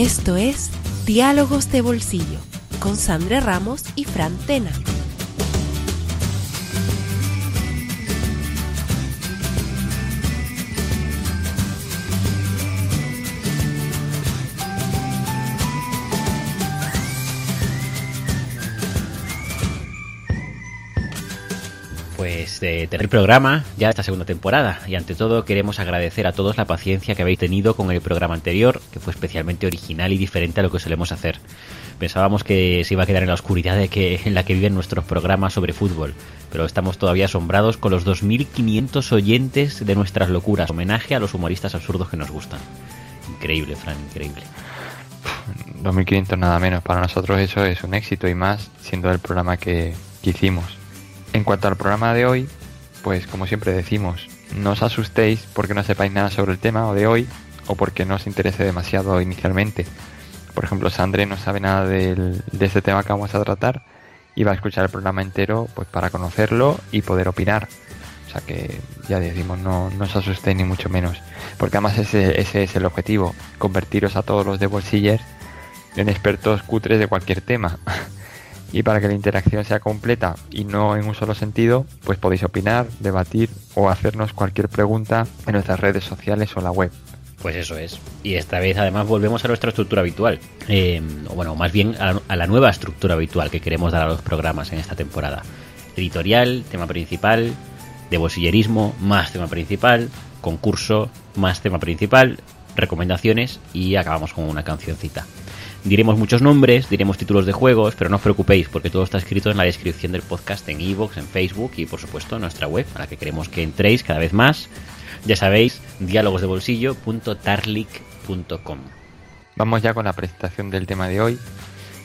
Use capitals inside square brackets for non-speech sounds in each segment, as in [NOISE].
Esto es Diálogos de Bolsillo con Sandra Ramos y Fran Tena. Pues de tener programa ya esta segunda temporada y ante todo queremos agradecer a todos la paciencia que habéis tenido con el programa anterior que fue especialmente original y diferente a lo que solemos hacer. Pensábamos que se iba a quedar en la oscuridad de que, en la que viven nuestros programas sobre fútbol, pero estamos todavía asombrados con los 2.500 oyentes de nuestras locuras, homenaje a los humoristas absurdos que nos gustan. Increíble, Fran, increíble. 2.500 nada menos, para nosotros eso es un éxito y más siendo el programa que hicimos. En cuanto al programa de hoy, pues como siempre decimos, no os asustéis porque no sepáis nada sobre el tema o de hoy o porque no os interese demasiado inicialmente. Por ejemplo, Sandre no sabe nada de este tema que vamos a tratar y va a escuchar el programa entero pues para conocerlo y poder opinar. O sea que ya decimos, no, no os asustéis ni mucho menos. Porque además ese, ese es el objetivo, convertiros a todos los de bolsillers en expertos cutres de cualquier tema. [LAUGHS] y para que la interacción sea completa y no en un solo sentido, pues podéis opinar, debatir o hacernos cualquier pregunta en nuestras redes sociales o la web. Pues eso es. Y esta vez además volvemos a nuestra estructura habitual. Eh, o bueno, más bien a la, a la nueva estructura habitual que queremos dar a los programas en esta temporada. Editorial, tema principal, de bolsillerismo, más tema principal, concurso, más tema principal, recomendaciones y acabamos con una cancioncita. Diremos muchos nombres, diremos títulos de juegos, pero no os preocupéis porque todo está escrito en la descripción del podcast en iVoox, en Facebook y por supuesto en nuestra web, a la que queremos que entréis cada vez más. Ya sabéis, diálogosdebolsillo.tarlic.com. Vamos ya con la presentación del tema de hoy.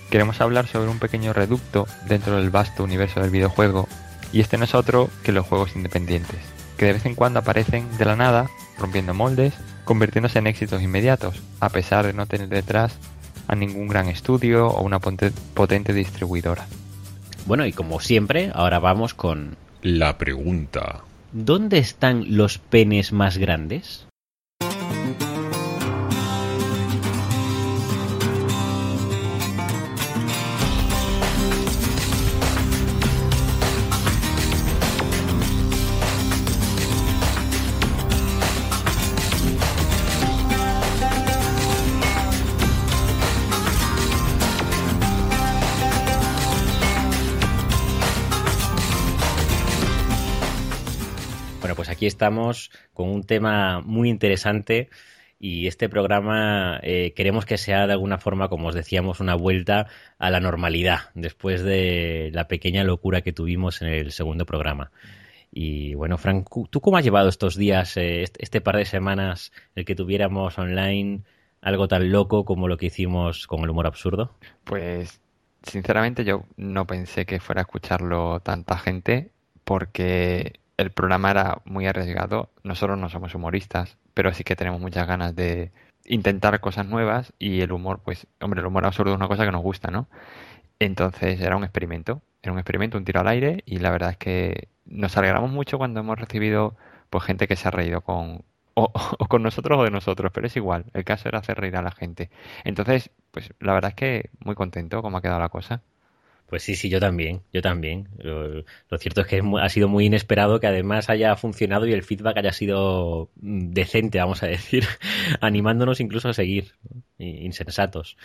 Queremos hablar sobre un pequeño reducto dentro del vasto universo del videojuego y este no es otro que los juegos independientes, que de vez en cuando aparecen de la nada, rompiendo moldes, convirtiéndose en éxitos inmediatos, a pesar de no tener detrás a ningún gran estudio o una potente distribuidora. Bueno, y como siempre, ahora vamos con... La pregunta. ¿Dónde están los penes más grandes? Bueno, pues aquí estamos con un tema muy interesante y este programa eh, queremos que sea de alguna forma, como os decíamos, una vuelta a la normalidad después de la pequeña locura que tuvimos en el segundo programa. Y bueno, Frank, ¿tú cómo has llevado estos días, eh, este, este par de semanas, el que tuviéramos online algo tan loco como lo que hicimos con el humor absurdo? Pues sinceramente yo no pensé que fuera a escucharlo tanta gente porque el programa era muy arriesgado. Nosotros no somos humoristas, pero sí que tenemos muchas ganas de intentar cosas nuevas y el humor, pues, hombre, el humor absurdo es una cosa que nos gusta, ¿no? Entonces era un experimento, era un experimento, un tiro al aire y la verdad es que nos alegramos mucho cuando hemos recibido pues gente que se ha reído con o, [LAUGHS] o con nosotros o de nosotros, pero es igual, el caso era hacer reír a la gente. Entonces, pues la verdad es que muy contento cómo ha quedado la cosa. Pues sí, sí, yo también, yo también. Lo, cierto es que ha sido muy inesperado que además haya funcionado y el feedback haya sido decente, vamos a [LAUGHS] decir, animándonos incluso a seguir, insensatos.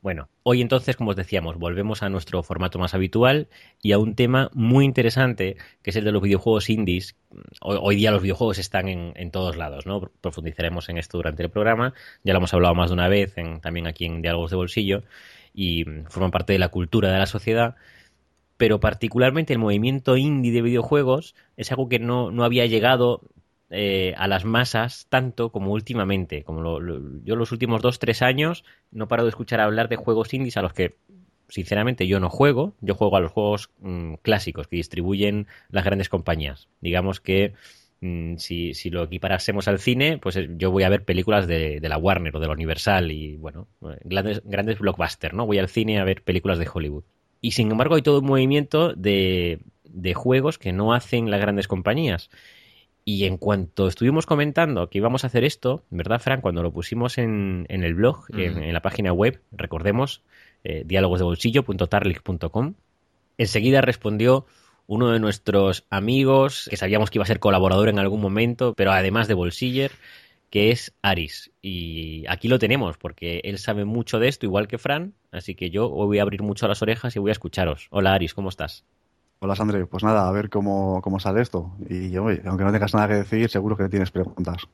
Bueno, hoy entonces, como os decíamos, volvemos a nuestro formato más habitual y a un tema muy interesante, que es el de los videojuegos indies. Hoy, hoy día los videojuegos están en, en, todos lados, ¿no? Profundizaremos en esto durante el programa, ya lo hemos hablado más de una vez, en, también aquí en Diálogos de Bolsillo y forman parte de la cultura de la sociedad, pero particularmente el movimiento indie de videojuegos es algo que no, no había llegado eh, a las masas tanto como últimamente. Como lo, lo, yo los últimos dos, tres años no paro de escuchar hablar de juegos indies a los que sinceramente yo no juego, yo juego a los juegos mmm, clásicos que distribuyen las grandes compañías. Digamos que si, si, lo equiparásemos al cine, pues yo voy a ver películas de, de la Warner o de la Universal y bueno, grandes, grandes blockbusters, ¿no? Voy al cine a ver películas de Hollywood. Y sin embargo hay todo un movimiento de, de juegos que no hacen las grandes compañías. Y en cuanto estuvimos comentando que íbamos a hacer esto, ¿verdad, Fran? Cuando lo pusimos en, el blog, en, la página web, recordemos, eh, diálogosdebolsillo.tarlic.com, enseguida respondió uno de nuestros amigos, que sabíamos que iba a ser colaborador en algún momento, pero además de Bolsiller, que es Aris. Y aquí lo tenemos, porque él sabe mucho de esto, igual que Fran, así que yo voy a abrir mucho las orejas y voy a escucharos. Hola Aris, ¿cómo estás? Hola Sandre, pues nada, a ver cómo, cómo sale esto. Y aunque no tengas nada que decir, seguro que tienes preguntas.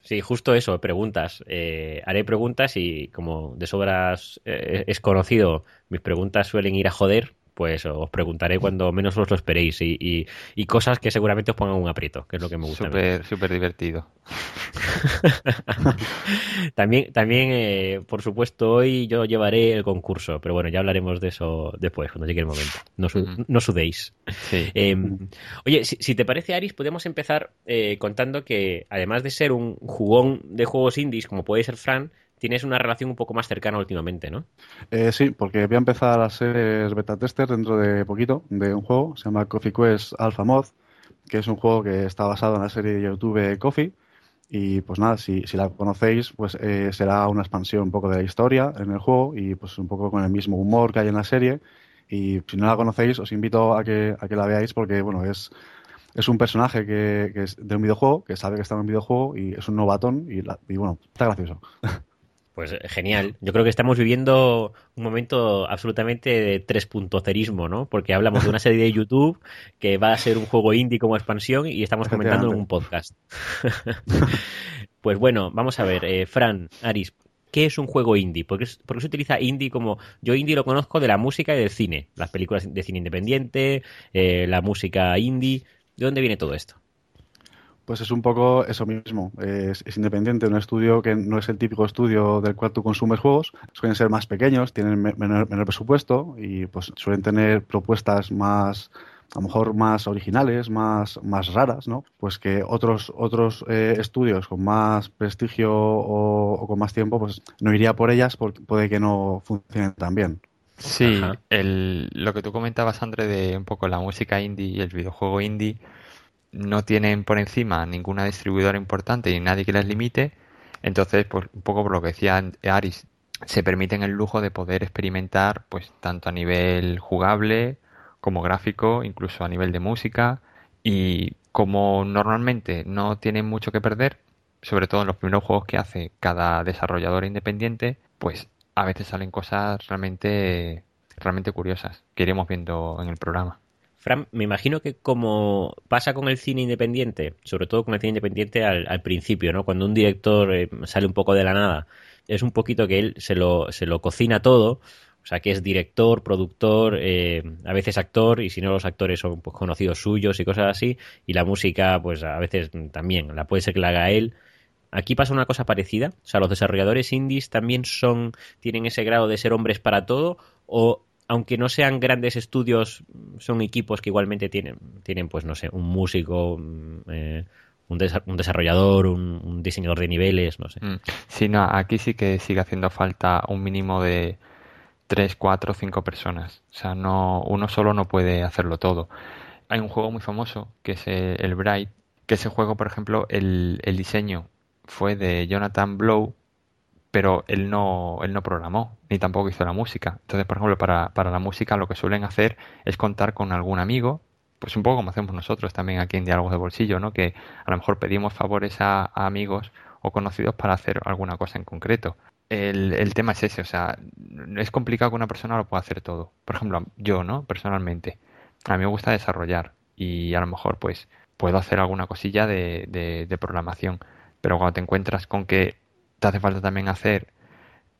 Sí, justo eso, preguntas. Eh, haré preguntas y como de sobras eh, es conocido, mis preguntas suelen ir a joder, pues os preguntaré cuando menos os lo esperéis y, y, cosas que seguramente os pongan un aprieto, que es lo que me gusta. Súper, súper divertido. [LAUGHS] también, también eh, por supuesto, hoy yo llevaré el concurso, pero bueno, ya hablaremos de eso después, cuando llegue el momento. No, no sudéis. Em, oye, si, te parece, Aris, podemos empezar eh, contando que, además de ser un jugón de juegos indies, como puede ser Fran, tienes una relación un poco más cercana últimamente, ¿no? Eh, sí, porque voy a empezar a ser beta tester dentro de poquito de un juego, se llama Coffee Quest Alpha Mod, que es un juego que está basado en la serie de YouTube Coffee. Y pues nada, si, la conocéis, pues eh, será una expansión un poco de la historia en el juego y pues un poco con el mismo humor que hay en la serie. Y si no la conocéis, os invito a que, a que la veáis porque, bueno, es, es un personaje que, es de un videojuego, que sabe que está en un videojuego y es un novatón y, y bueno, está gracioso. [LAUGHS] Pues eh, genial. Yo creo que estamos viviendo un momento absolutamente de tres puntocerismo, ¿no? Porque hablamos de una serie de YouTube que va a ser un juego indie como expansión y estamos comentando en un podcast. [LAUGHS] pues bueno, vamos a ver, eh, Fran, Aris, ¿qué es un juego indie? ¿Por qué, se utiliza indie como... Yo indie lo conozco de la música y del cine, las películas de cine independiente, eh, la música indie. ¿De dónde viene todo esto? Pues es un poco eso mismo. Es, independiente, un estudio que no es el típico estudio del cual tú consumes juegos. Suelen ser más pequeños, tienen menor, presupuesto y pues suelen tener propuestas más, a lo mejor más originales, más, más raras, ¿no? Pues que otros, otros eh, estudios con más prestigio o, con más tiempo, pues no iría por ellas porque puede que no funcionen tan bien. Sí, el, lo que tú comentabas, André, de un poco la música indie y el videojuego indie no tienen por encima ninguna distribuidora importante y nadie que les limite, entonces, pues un poco por lo que decía Aris, se permiten el lujo de poder experimentar, pues tanto a nivel jugable como gráfico, incluso a nivel de música, y como normalmente no tienen mucho que perder, sobre todo en los primeros juegos que hace cada desarrollador independiente, pues a veces salen cosas realmente realmente curiosas que iremos viendo en el programa. Fran, me imagino que como pasa con el cine independiente, sobre todo con el cine independiente al, principio, ¿no? Cuando un director eh, sale un poco de la nada, es un poquito que él se lo, se lo cocina todo, o sea, que es director, productor, eh, a veces actor, y si no los actores son pues, conocidos suyos y cosas así, y la música, pues a veces también, la puede ser que la haga él. Aquí pasa una cosa parecida, o sea, los desarrolladores indies también son, tienen ese grado de ser hombres para todo, o aunque no sean grandes estudios, son equipos que igualmente tienen, tienen pues no sé, un músico, mm, eh, un, desarrollador, un, diseñador de niveles, no sé. Mm. Sí, no, aquí sí que sigue haciendo falta un mínimo de tres, cuatro, cinco personas. O sea, no, uno solo no puede hacerlo todo. Hay un juego muy famoso que es el Bright, que ese juego, por ejemplo, el, el diseño fue de Jonathan Blow, pero él no, él no programó, ni tampoco hizo la música. Entonces, por ejemplo, para, para la música lo que suelen hacer es contar con algún amigo, pues un poco como hacemos nosotros también aquí en Diálogos de Bolsillo, ¿no? Que a lo mejor pedimos favores a, amigos o conocidos para hacer alguna cosa en concreto. El, el, tema es ese, o sea, es complicado que una persona lo pueda hacer todo. Por ejemplo, yo, ¿no? Personalmente, a mí me gusta desarrollar y a lo mejor pues puedo hacer alguna cosilla de, de, de programación, pero cuando te encuentras con que te hace falta también hacer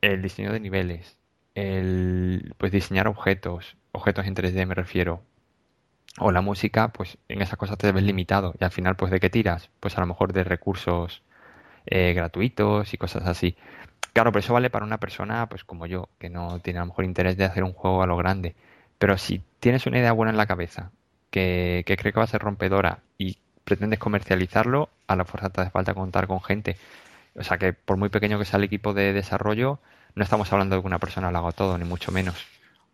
el diseño de niveles, el pues diseñar objetos, objetos en 3D me refiero, o la música, pues en esas cosas te ves limitado y al final pues de qué tiras, pues a lo mejor de recursos eh, gratuitos y cosas así. Claro, pero eso vale para una persona pues como yo, que no tiene a lo mejor interés de hacer un juego a lo grande. Pero si tienes una idea buena en la cabeza, que, que cree que va a ser rompedora y pretendes comercializarlo, a la fuerza te hace falta contar con gente o sea que por muy pequeño que sea el equipo de desarrollo, no estamos hablando de que una persona lo haga todo, ni mucho menos.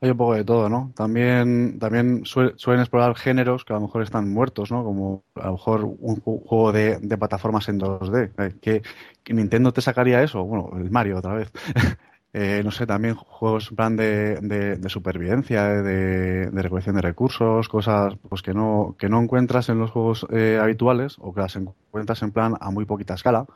Hay un poco de todo, ¿no? También, también suelen explorar géneros que a lo mejor están muertos, ¿no? Como a lo mejor un juego de, plataformas en 2D. Eh, ¿Que, Nintendo te sacaría eso? Bueno, el Mario otra vez. [LAUGHS] Eh, no sé, también juegos en plan de, de, supervivencia, de, de, recolección de recursos, cosas pues que no, que no encuentras en los juegos eh, habituales o que las encuentras en plan a muy poquita escala.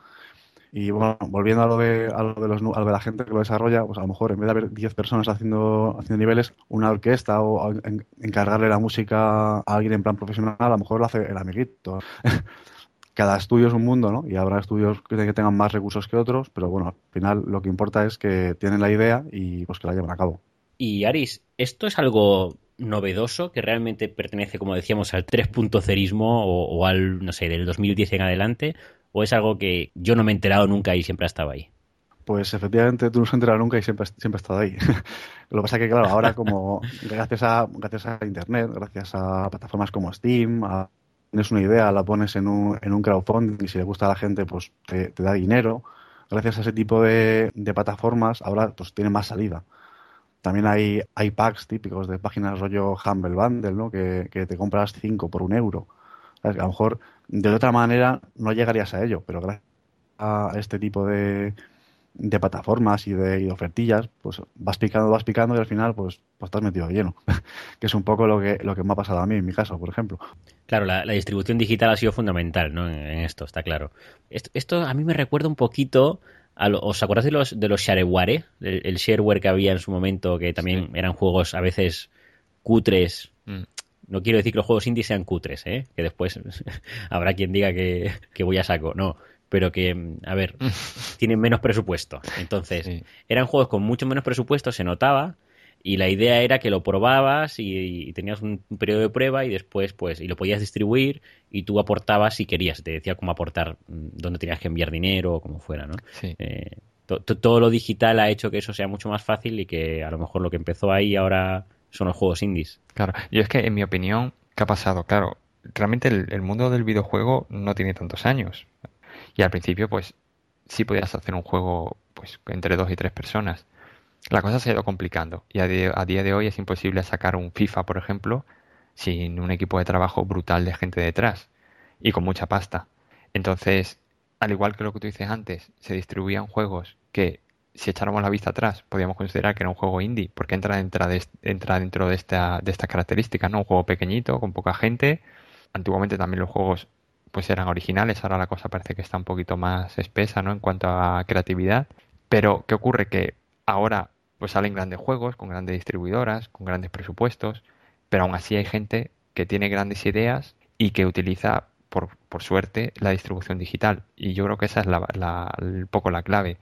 Y bueno, volviendo a lo de, a lo de, los, a lo de la gente que lo desarrolla, pues a lo mejor en vez de haber 10 personas haciendo, haciendo niveles, una orquesta o encargarle la música a alguien en plan profesional, a lo mejor lo hace el amiguito. [LAUGHS] Cada estudio es un mundo, ¿no? Y habrá estudios que, tengan más recursos que otros, pero bueno, al final lo que importa es que tienen la idea y pues que la lleven a cabo. Y Aris, ¿esto es algo novedoso que realmente pertenece, como decíamos, al 3.0ismo o, o al, no sé, del 2010 en adelante? ¿O es algo que yo no me he enterado nunca y siempre ha estado ahí? Pues efectivamente tú no has enterado nunca y siempre, siempre has estado ahí. [LAUGHS] Lo que pasa es que, claro, ahora como gracias a, gracias a Internet, gracias a plataformas como Steam, tienes una idea, la pones en un, en un crowdfunding y si le gusta a la gente, pues te, da dinero. Gracias a ese tipo de, plataformas, ahora pues tiene más salida. También hay, hay packs típicos de páginas rollo Humble Bundle, ¿no? Que, que te compras 5 por un euro. A lo mejor de otra manera no llegarías a ello, pero gracias a este tipo de, de plataformas y de, ofertillas, pues vas picando, vas picando y al final pues, pues estás metido lleno. [LAUGHS] que es un poco lo que, lo que me ha pasado a mí en mi caso, por ejemplo. Claro, la, distribución digital ha sido fundamental ¿no? en, esto, está claro. Esto, a mí me recuerda un poquito a ¿Os acordáis de los, de los shareware? El, shareware que había en su momento, que también eran juegos a veces cutres, mm no quiero decir que los juegos indie sean cutres, ¿eh? que después [LAUGHS] habrá quien diga que, voy a saco, no, pero que, a ver, [LAUGHS] tienen menos presupuesto. Entonces, eran juegos con mucho menos presupuesto, se notaba, y la idea era que lo probabas y, tenías un, periodo de prueba y después, pues, y lo podías distribuir y tú aportabas si querías, te decía cómo aportar, mm, dónde tenías que enviar dinero o como fuera, ¿no? Eh, todo lo digital ha hecho que eso sea mucho más fácil y que a lo mejor lo que empezó ahí ahora son los juegos indies. Claro, y es que en mi opinión, ¿qué ha pasado? Claro, realmente el, mundo del videojuego no tiene tantos años. Y al principio, pues, sí podías hacer un juego pues entre dos y tres personas. La cosa se ha ido complicando y a, a día de hoy es imposible sacar un FIFA, por ejemplo, sin un equipo de trabajo brutal de gente detrás y con mucha pasta. Entonces, al igual que lo que tú dices antes, se distribuían juegos que si echáramos la vista atrás, podríamos considerar que era un juego indie, porque entra, dentro de, dentro de esta, de estas características, ¿no? Un juego pequeñito, con poca gente. Antiguamente también los juegos pues eran originales, ahora la cosa parece que está un poquito más espesa, ¿no? En cuanto a creatividad. Pero, ¿qué ocurre? Que ahora pues salen grandes juegos, con grandes distribuidoras, con grandes presupuestos, pero aún así hay gente que tiene grandes ideas y que utiliza, por, por suerte, la distribución digital. Y yo creo que esa es la, la, un poco la clave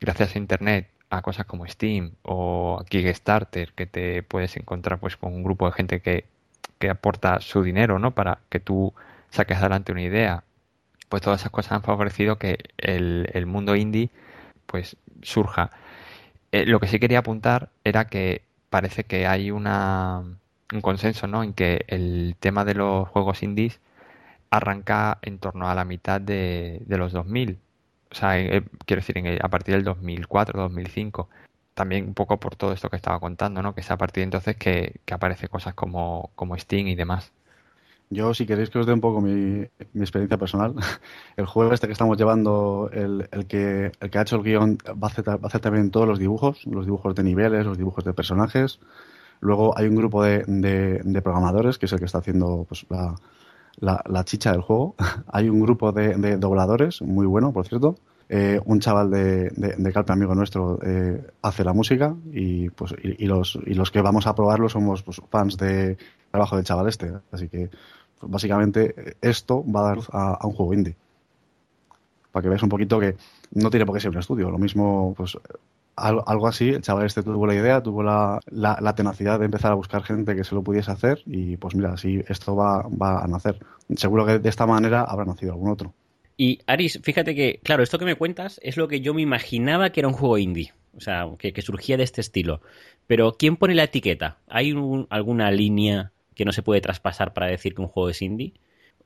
gracias a Internet a cosas como Steam o Kickstarter, que te puedes encontrar pues con un grupo de gente que, que aporta su dinero, ¿no? Para que tú saques adelante una idea. Pues todas esas cosas han favorecido que el, el mundo indie pues surja. Eh, lo que sí quería apuntar era que parece que hay una, un consenso, ¿no? En que el tema de los juegos indies arranca en torno a la mitad de, de los 2000 o sea, eh, quiero decir, a partir del 2004, 2005, también un poco por todo esto que estaba contando, ¿no? Que es a partir de entonces que, que aparece cosas como, como Steam y demás. Yo, si queréis que os dé un poco mi, mi experiencia personal, [LAUGHS] el juego este que estamos llevando, el, el, que, el que ha hecho el guion, va a, hacer, va a hacer también todos los dibujos, los dibujos de niveles, los dibujos de personajes. Luego hay un grupo de, de, de programadores, que es el que está haciendo pues, la, la, chicha del juego. [LAUGHS] Hay un grupo de, dobladores, muy bueno, por cierto. Eh, un chaval de, de, Calpe, amigo nuestro, eh, hace la música y, pues, y, los, y los que vamos a probarlo somos pues, fans de trabajo del chaval este. Así que, pues, básicamente, esto va a dar a, un juego indie. Para que veas un poquito que no tiene por qué ser un estudio. Lo mismo, pues algo, así, el chaval este tuvo la idea, tuvo la, la, tenacidad de empezar a buscar gente que se lo pudiese hacer y pues mira, así esto va, va a nacer. Seguro que de esta manera habrá nacido algún otro. Y Aris, fíjate que, claro, esto que me cuentas es lo que yo me imaginaba que era un juego indie, o sea, que, surgía de este estilo. Pero ¿quién pone la etiqueta? ¿Hay alguna línea que no se puede traspasar para decir que un juego es indie?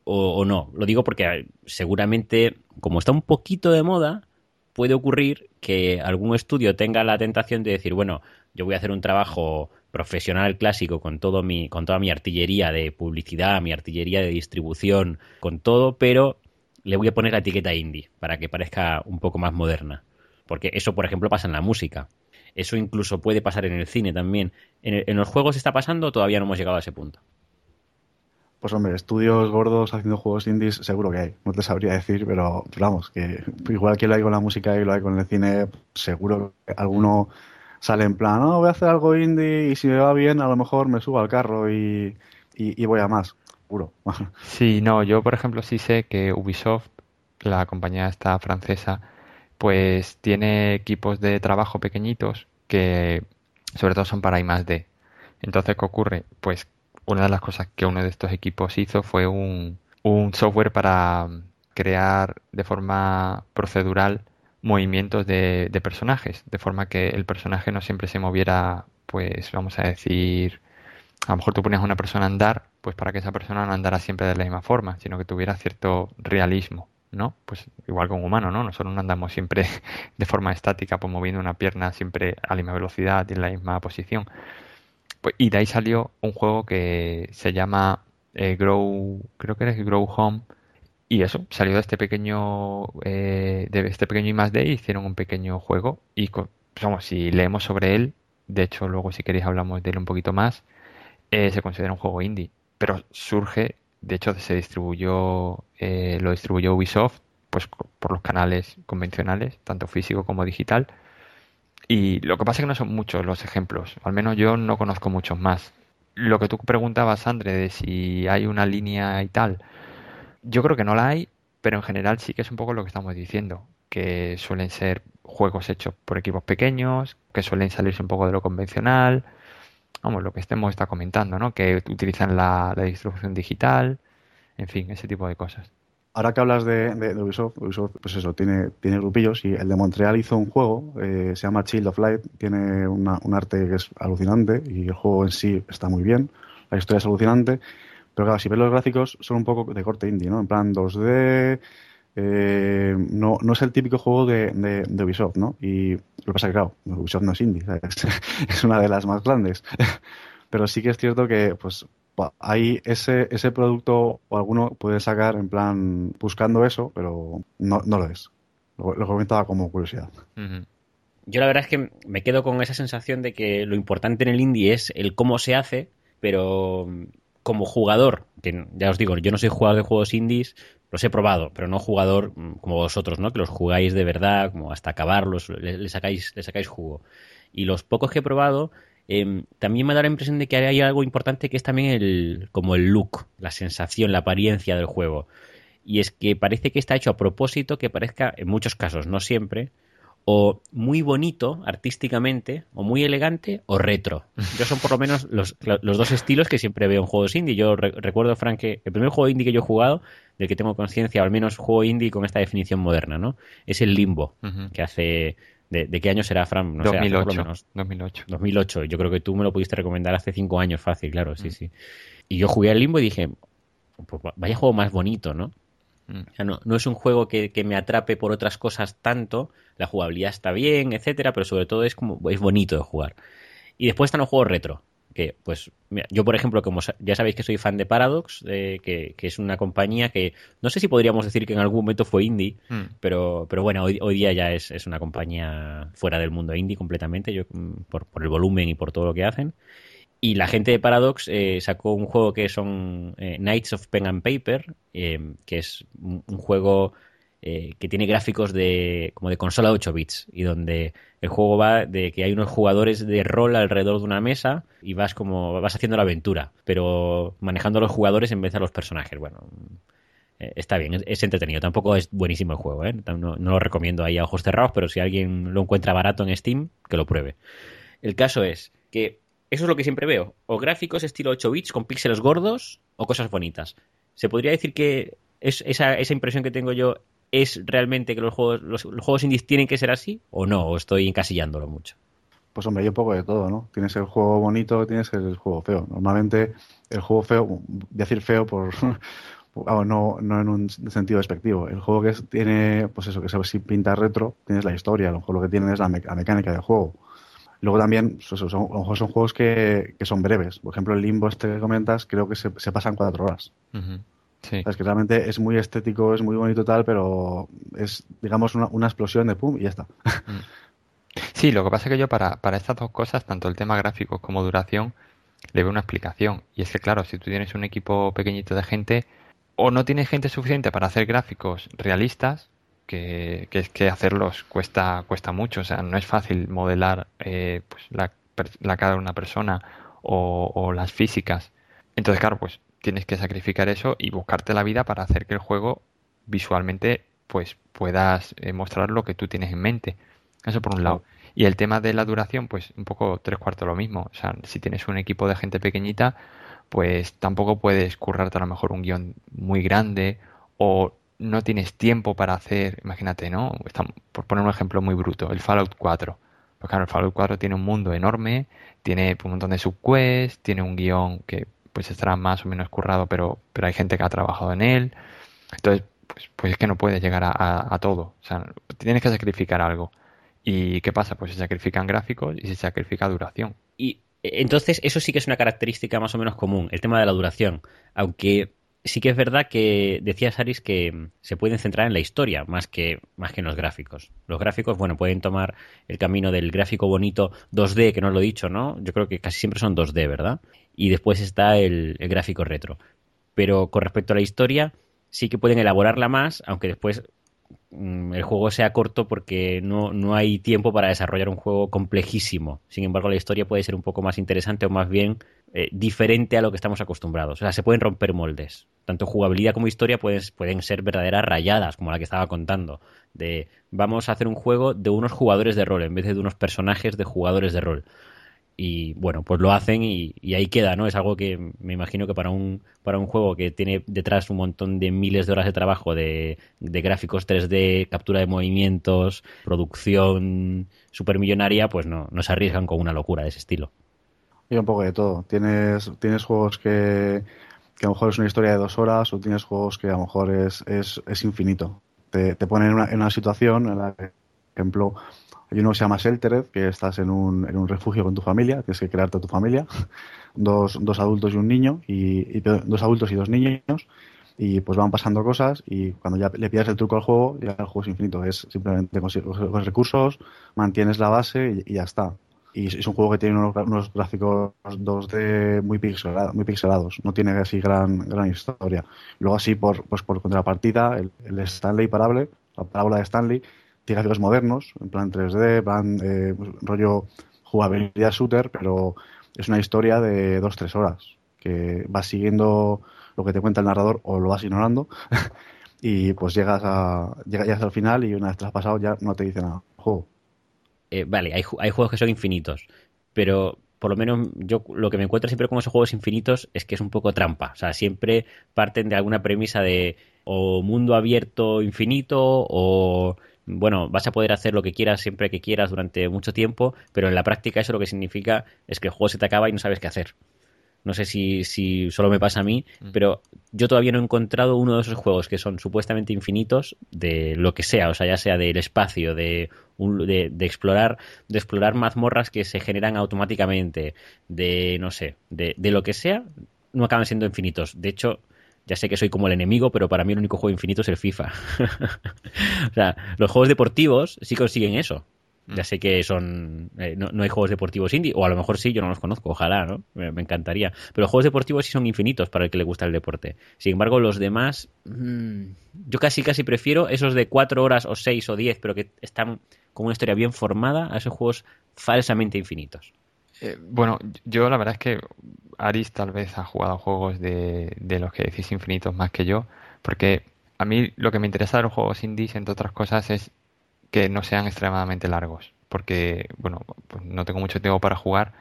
O, o no? Lo digo porque seguramente, como está un poquito de moda, puede ocurrir que algún estudio tenga la tentación de decir, bueno, yo voy a hacer un trabajo profesional clásico con todo mi con toda mi artillería de publicidad, mi artillería de distribución, con todo, pero le voy a poner la etiqueta indie para que parezca un poco más moderna. Porque eso, por ejemplo, pasa en la música. Eso incluso puede pasar en el cine también. ¿En, en los juegos está pasando todavía no hemos llegado a ese punto? Pues hombre, estudios gordos haciendo juegos indies seguro que hay. No te sabría decir, pero, vamos, que igual que lo hay con la música y lo hay con el cine, seguro que alguno sale en plan, no, voy a hacer algo indie y si me va bien a lo mejor me subo al carro y, y, voy a más, seguro. [LAUGHS] Sí, no, yo por ejemplo sí sé que Ubisoft, la compañía esta francesa, pues tiene equipos de trabajo pequeñitos que sobre todo son para I. Entonces, ¿qué ocurre? Pues una de las cosas que uno de estos equipos hizo fue un, un software para crear de forma procedural movimientos de, de, personajes, de forma que el personaje no siempre se moviera, pues vamos a decir, a lo mejor tú ponías a una persona a andar, pues para que esa persona no andara siempre de la misma forma, sino que tuviera cierto realismo, ¿no? Pues igual con un humano, ¿no? Nosotros no andamos siempre [LAUGHS] de forma estática, pues moviendo una pierna siempre a la misma velocidad y en la misma posición. Pues, y de ahí salió un juego que se llama eh, Grow, creo que es Grow Home, y eso, salió de este pequeño, eh, de este pequeño I más hicieron un pequeño juego. Y pues, vamos, si leemos sobre él, de hecho luego si queréis hablamos de él un poquito más, eh, se considera un juego indie, pero surge, de hecho se distribuyó, lo distribuyó Ubisoft, pues por los canales convencionales, tanto físico como digital, y lo que pasa es que no son muchos los ejemplos, al menos yo no conozco muchos más. Lo que tú preguntabas, Andre, de si hay una línea y tal, yo creo que no la hay, pero en general sí que es un poco lo que estamos diciendo, que suelen ser juegos hechos por equipos pequeños, que suelen salirse un poco de lo convencional, vamos, lo que estemos está comentando, ¿no? Que utilizan la, distribución digital, en fin, ese tipo de cosas. Ahora que hablas de, Ubisoft, Ubisoft, pues eso, tiene, tiene grupillos y el de Montreal hizo un juego, eh, se llama Child of Light, tiene un arte que es alucinante y el juego en sí está muy bien, la historia es alucinante pero claro, si ves los gráficos, son un poco de corte indie, ¿no? En plan 2D. Eh, no, no es el típico juego de, de, Ubisoft, ¿no? Y lo que pasa es que, claro, Ubisoft no es indie, [LAUGHS] es, una de las más grandes. [LAUGHS] pero sí que es cierto que, pues, hay ese, ese producto o alguno puede sacar en plan buscando eso, pero no, no lo es. Lo, comentaba como curiosidad. Yo la verdad es que me quedo con esa sensación de que lo importante en el indie es el cómo se hace, pero como jugador, que ya os digo, yo no soy jugador de juegos indies, los he probado, pero no jugador mm, como vosotros, ¿no? Que los jugáis de verdad, como hasta acabarlos, le, sacáis, le sacáis jugo. Y los pocos que he probado, em, también me da la impresión de que hay algo importante que es también el, como el look, la sensación, la apariencia del juego. Y es que parece que está hecho a propósito que parezca, en muchos casos, no siempre, o muy bonito artísticamente, o muy elegante, o retro. Yo son por lo menos los, dos estilos que siempre veo en juegos indie. Yo recuerdo, Frank, que el primer juego indie que yo he jugado, del que tengo conciencia, o al menos juego indie con esta definición moderna, ¿no? Es el Limbo, que hace... De, qué año será, Fran? No 2008, por lo menos. 2008. 2008. Yo creo que tú me lo pudiste recomendar hace cinco años fácil, claro, sí, mm. sí. Y yo jugué al Limbo y dije, pues vaya juego más bonito, ¿no? Mm. no, es un juego que, me atrape por otras cosas tanto, la jugabilidad está bien, etcétera, pero sobre todo es como es bonito de jugar. Y después están los juegos retro, que pues yo por ejemplo, como ya sabéis que soy fan de Paradox, que, es una compañía que no sé si podríamos decir que en algún momento fue indie, mm. pero, pero bueno, hoy, hoy día ya es, una compañía fuera del mundo indie completamente, yo, mm, por, por el volumen y por todo lo que hacen. Y la gente de Paradox eh, sacó un juego que son eh, Knights of Pen and Paper, eh, que es un, juego que tiene gráficos de como de consola de 8 bits y donde el juego va de que hay unos jugadores de rol alrededor de una mesa y vas como vas haciendo la aventura, pero manejando a los jugadores en vez de a los personajes. Bueno, está bien, es, entretenido. Tampoco es buenísimo el juego, no, no lo recomiendo ahí a ojos cerrados, pero si alguien lo encuentra barato en Steam, que lo pruebe. El caso es que eso es lo que siempre veo. O gráficos estilo 8 bits con píxeles gordos o cosas bonitas. ¿Se podría decir que es, esa, esa impresión que tengo yo es realmente que los juegos, los, juegos indies tienen que ser así o no? ¿O estoy encasillándolo mucho? Pues hombre, hay un poco de todo, ¿no? Tienes el juego bonito, tienes el juego feo. Normalmente el juego feo, decir feo por... [LAUGHS] no, no en un sentido despectivo. El juego que tiene, pues eso, que se pinta retro, tienes la historia, a lo mejor lo que tiene es la, mecánica del juego Luego también son, son, son juegos que, que, son breves. Por ejemplo, el Limbo este que comentas, creo que se, se pasan cuatro horas. Sí. es que realmente es muy estético, es muy bonito tal, pero es, digamos, una, una explosión de pum y ya está. [LAUGHS] Sí, lo que pasa es que yo para, para estas dos cosas, tanto el tema gráfico como duración, le veo una explicación. Y es que, claro, si tú tienes un equipo pequeñito de gente, o no tienes gente suficiente para hacer gráficos realistas, que, es que hacerlos cuesta, cuesta mucho. O sea, no es fácil modelar eh, pues la, la, cara de una persona o, las físicas. Entonces, claro, pues tienes que sacrificar eso y buscarte la vida para hacer que el juego visualmente pues puedas eh, mostrar lo que tú tienes en mente. Eso por un lado. Y el tema de la duración, pues un poco tres cuartos lo mismo. O sea, si tienes un equipo de gente pequeñita, pues tampoco puedes currarte a lo mejor un guion muy grande o no tienes tiempo para hacer, imagínate, ¿no? por poner un ejemplo muy bruto, el Fallout 4. Pues claro, el Fallout 4 tiene un mundo enorme, tiene un montón de subquests, tiene un guion que pues estará más o menos currado, pero, pero hay gente que ha trabajado en él. Entonces, pues, pues es que no puedes llegar a, todo. O sea, tienes que sacrificar algo. ¿Y qué pasa? Pues se sacrifican gráficos y se sacrifica duración. Y entonces eso sí que es una característica más o menos común, el tema de la duración. Aunque sí que es verdad que decía Saris que se pueden centrar en la historia más que, más que en los gráficos. Los gráficos, bueno, pueden tomar el camino del gráfico bonito 2D, que no lo he dicho, ¿no? Yo creo que casi siempre son 2D, ¿verdad? Y después está el, gráfico retro. Pero con respecto a la historia, sí que pueden elaborarla más, aunque después Mm, el juego sea corto porque no, no, hay tiempo para desarrollar un juego complejísimo. Sin embargo, la historia puede ser un poco más interesante o más bien eh, diferente a lo que estamos acostumbrados. O sea, se pueden romper moldes. Tanto jugabilidad como historia pueden, pueden ser verdaderas rayadas, como la que estaba contando. De vamos a hacer un juego de unos jugadores de rol en vez de unos personajes de jugadores de rol y bueno, pues lo hacen y, ahí queda, ¿no? Es algo que me imagino que para un, para un juego que tiene detrás un montón de miles de horas de trabajo de, de gráficos 3D, captura de movimientos, producción supermillonaria, pues no, no se arriesgan con una locura de ese estilo. Y un poco de todo. Tienes, tienes juegos que, que a lo mejor es una historia de dos horas o tienes juegos que a lo mejor es, es, es infinito. Te, te ponen en una, en una situación en la que, por ejemplo, hay uno que se llama Sheltered, que estás en un, en un refugio con tu familia, tienes que crearte tu familia, [LAUGHS] dos, dos adultos y un niño, y, dos adultos y dos niños, y pues van pasando cosas y cuando ya le pidas el truco al juego, ya el juego es infinito, es simplemente con los recursos, mantienes la base y, ya está. Y es un juego que tiene unos, gráficos 2D muy pixelados, muy pixelados, no tiene así gran, gran historia. Luego así, por, pues por contrapartida, el, el Stanley parable, la parábola de Stanley, gráficos modernos, en plan 3D, plan eh, rollo jugabilidad shooter, pero es una historia de 2-3 horas, que vas siguiendo lo que te cuenta el narrador o lo vas ignorando [LAUGHS] y pues llegas a llegas al final y una vez te has pasado ya no te dice nada. Juego. Eh, vale, hay, hay juegos que son infinitos, pero por lo menos yo lo que me encuentro siempre con esos juegos infinitos es que es un poco trampa. O sea, siempre parten de alguna premisa de o mundo abierto infinito o bueno, vas a poder hacer lo que quieras siempre que quieras durante mucho tiempo, pero en la práctica eso lo que significa es que el juego se te acaba y no sabes qué hacer. No sé si, si solo me pasa a mí, mm. pero yo todavía no he encontrado uno de esos juegos que son supuestamente infinitos de lo que sea, o sea, ya sea del espacio, de, de, de, explorar, de explorar mazmorras que se generan automáticamente, de no sé, de, de lo que sea, no acaban siendo infinitos. De hecho, ya sé que soy como el enemigo, pero para mí el único juego infinito es el FIFA. [LAUGHS] o sea, los juegos deportivos sí consiguen eso. Mm. Ya sé que son. Eh, no, hay juegos deportivos indie, o a lo mejor sí, yo no los conozco, ojalá, ¿no? Me, encantaría. Pero los juegos deportivos sí son infinitos para el que le gusta el deporte. Sin embargo, los demás. Mm, yo casi, casi prefiero esos de cuatro horas o seis o diez, pero que están con una historia bien formada, a esos juegos falsamente infinitos. Eh, bueno, yo la verdad es que Aris tal vez ha jugado juegos de, de los que decís infinitos más que yo, porque a mí lo que me interesa de los juegos indies, entre otras cosas, es que no sean extremadamente largos, porque, bueno, pues no tengo mucho tiempo para jugar,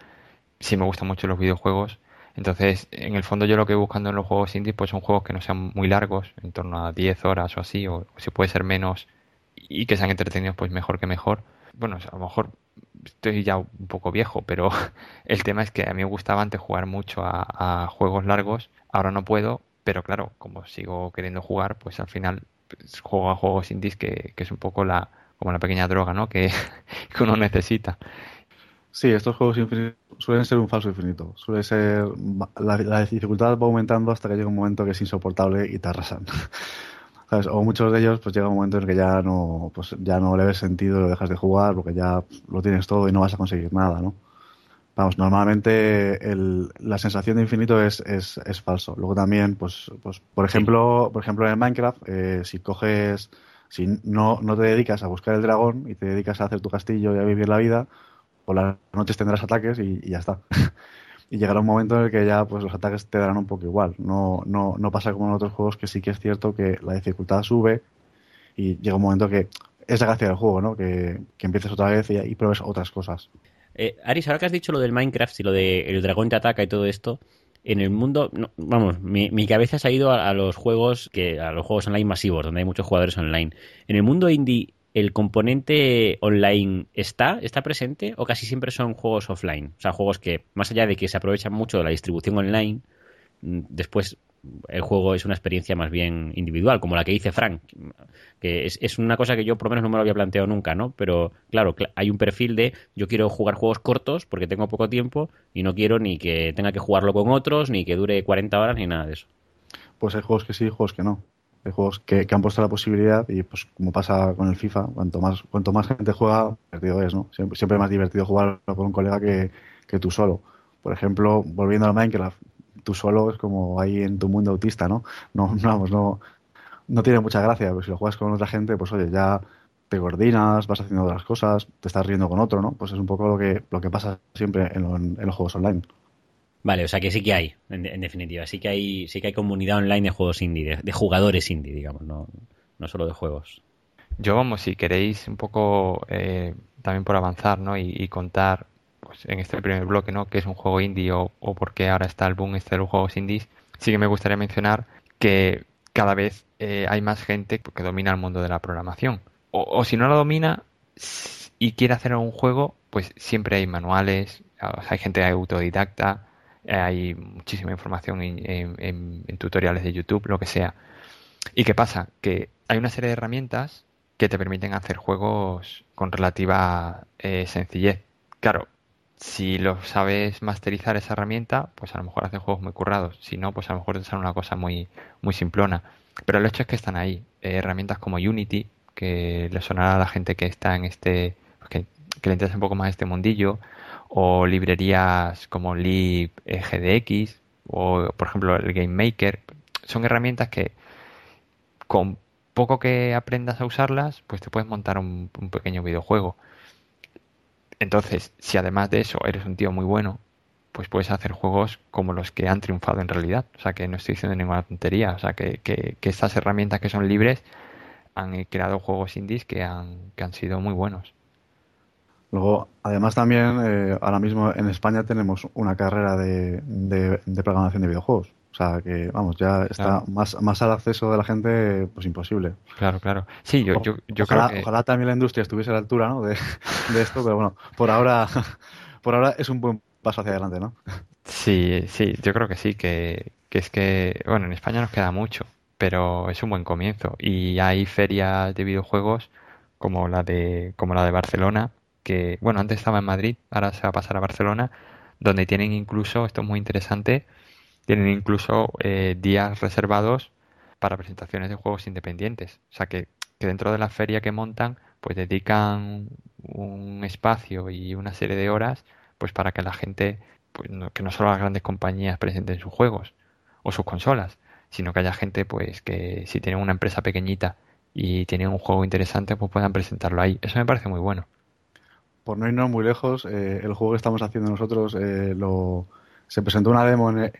sí me gustan mucho los videojuegos, entonces, en el fondo yo lo que voy buscando en los juegos indies pues son juegos que no sean muy largos, en torno a 10 horas o así, o si puede ser menos y que sean entretenidos, pues mejor que mejor. Bueno, a lo mejor estoy ya un poco viejo, pero [LAUGHS] el tema es que a mí me gustaba antes jugar mucho a, juegos largos, ahora no puedo, pero claro, como sigo queriendo jugar, pues al final pues, juego a juegos indies que, que, es un poco la como la pequeña droga, ¿no? Que, [LAUGHS] que uno necesita. Sí, estos juegos suelen ser un falso infinito. Suele ser. La, dificultad va aumentando hasta que llega un momento que es insoportable y te arrasan. [LAUGHS] O muchos de ellos, pues llega un momento en el que ya no, pues ya no le ves sentido, lo dejas de jugar porque ya lo tienes todo y no vas a conseguir nada, ¿no? Vamos, normalmente la sensación de infinito es, es, es, falso. Luego también, pues, pues por ejemplo, por ejemplo en Minecraft, eh, si coges, si no, no te dedicas a buscar el dragón y te dedicas a hacer tu castillo y a vivir la vida, por las noches tendrás ataques y, y ya está. [LAUGHS] y llegará un momento en el que ya pues los ataques te darán un poco igual. No, no, no pasa como en otros juegos que sí que es cierto que la dificultad sube y llega un momento que es la gracia del juego, ¿no? Que, que empieces otra vez y, pruebes otras cosas. Eh, Aris, ahora que has dicho lo del Minecraft y lo de el dragón te ataca y todo esto, en el mundo, vamos, mi, mi, cabeza se ha ido a, a, los juegos que a los juegos online masivos, donde hay muchos jugadores online. En el mundo indie ¿el componente online está, está presente o casi siempre son juegos offline? O sea, juegos que, más allá de que se aprovechan mucho de la distribución online, mm, después el juego es una experiencia más bien individual, como la que dice Frank, que es, una cosa que yo por lo menos no me lo había planteado nunca, ¿no? Pero claro, hay un perfil de yo quiero jugar juegos cortos porque tengo poco tiempo y no quiero ni que tenga que jugarlo con otros, ni que dure 40 horas, ni nada de eso. Pues hay juegos que sí, juegos que no de juegos que, han puesto la posibilidad y pues como pasa con el FIFA, cuanto más cuanto más gente juega, divertido es, ¿no? Siempre, más divertido jugar con un colega que, que tú solo. Por ejemplo, volviendo a Minecraft, tú solo es como ahí en tu mundo autista, ¿no? No, [LAUGHS] no no, no tiene mucha gracia, pero si lo juegas con otra gente, pues oye, ya te coordinas, vas haciendo otras cosas, te estás riendo con otro, ¿no? Pues es un poco lo que, lo que pasa siempre en los juegos online. Vale, o sea que sí que hay, en, definitiva, sí que hay, sí que hay comunidad online de juegos indie, de, jugadores indie, digamos, no, no solo de juegos. Yo, vamos, si queréis un poco eh, también por avanzar, ¿no? Y, contar, pues en este primer bloque, ¿no? Que es un juego indie o, o por qué ahora está el boom este de los juegos indies, sí que me gustaría mencionar que cada vez eh, hay más gente que domina el mundo de la programación. O, o si no lo domina y quiere hacer un juego, pues siempre hay manuales, hay gente autodidacta, hay muchísima información en, tutoriales de YouTube, lo que sea. ¿Y qué pasa? Que hay una serie de herramientas que te permiten hacer juegos con relativa eh, sencillez. Claro, si lo sabes masterizar esa herramienta, pues a lo mejor haces juegos muy currados. Si no, pues a lo mejor te sale una cosa muy, muy simplona. Pero el hecho es que están ahí. Eh, herramientas como Unity, que le sonará a la gente que está en este. que, que le interesa un poco más este mundillo o librerías como libgdx o por ejemplo el Game Maker. Son herramientas que con poco que aprendas a usarlas pues te puedes montar un, pequeño videojuego. Entonces si además de eso eres un tío muy bueno pues puedes hacer juegos como los que han triunfado en realidad. O sea que no estoy diciendo ninguna tontería. O sea que, que, que estas herramientas que son libres han creado juegos indies que han, que han sido muy buenos Luego, además también, eh, ahora mismo en España tenemos una carrera de, de, programación de videojuegos. O sea que, vamos, ya está más, más al acceso de la gente, pues imposible. Claro, claro. Sí, yo, yo, yo ojalá, creo que... Ojalá también la industria estuviese a la altura ¿no? de, de esto, pero bueno, por ahora, [LAUGHS] por ahora es un buen paso hacia adelante, ¿no? Sí, sí, yo creo que sí, que, que es que, bueno, en España nos queda mucho, pero es un buen comienzo. Y hay ferias de videojuegos como la de, como la de Barcelona, que, bueno, antes estaba en Madrid, ahora se va a pasar a Barcelona, donde tienen incluso, esto es muy interesante, tienen incluso eh, días reservados para presentaciones de juegos independientes. O sea que, dentro de la feria que montan, pues dedican un espacio y una serie de horas pues para que la gente, pues que no solo las grandes compañías presenten sus juegos o sus consolas, sino que haya gente pues que si tienen una empresa pequeñita y tienen un juego interesante, pues puedan presentarlo ahí. Eso me parece muy bueno por no irnos muy lejos, eh, el juego que estamos haciendo nosotros eh, lo, se presentó una demo en,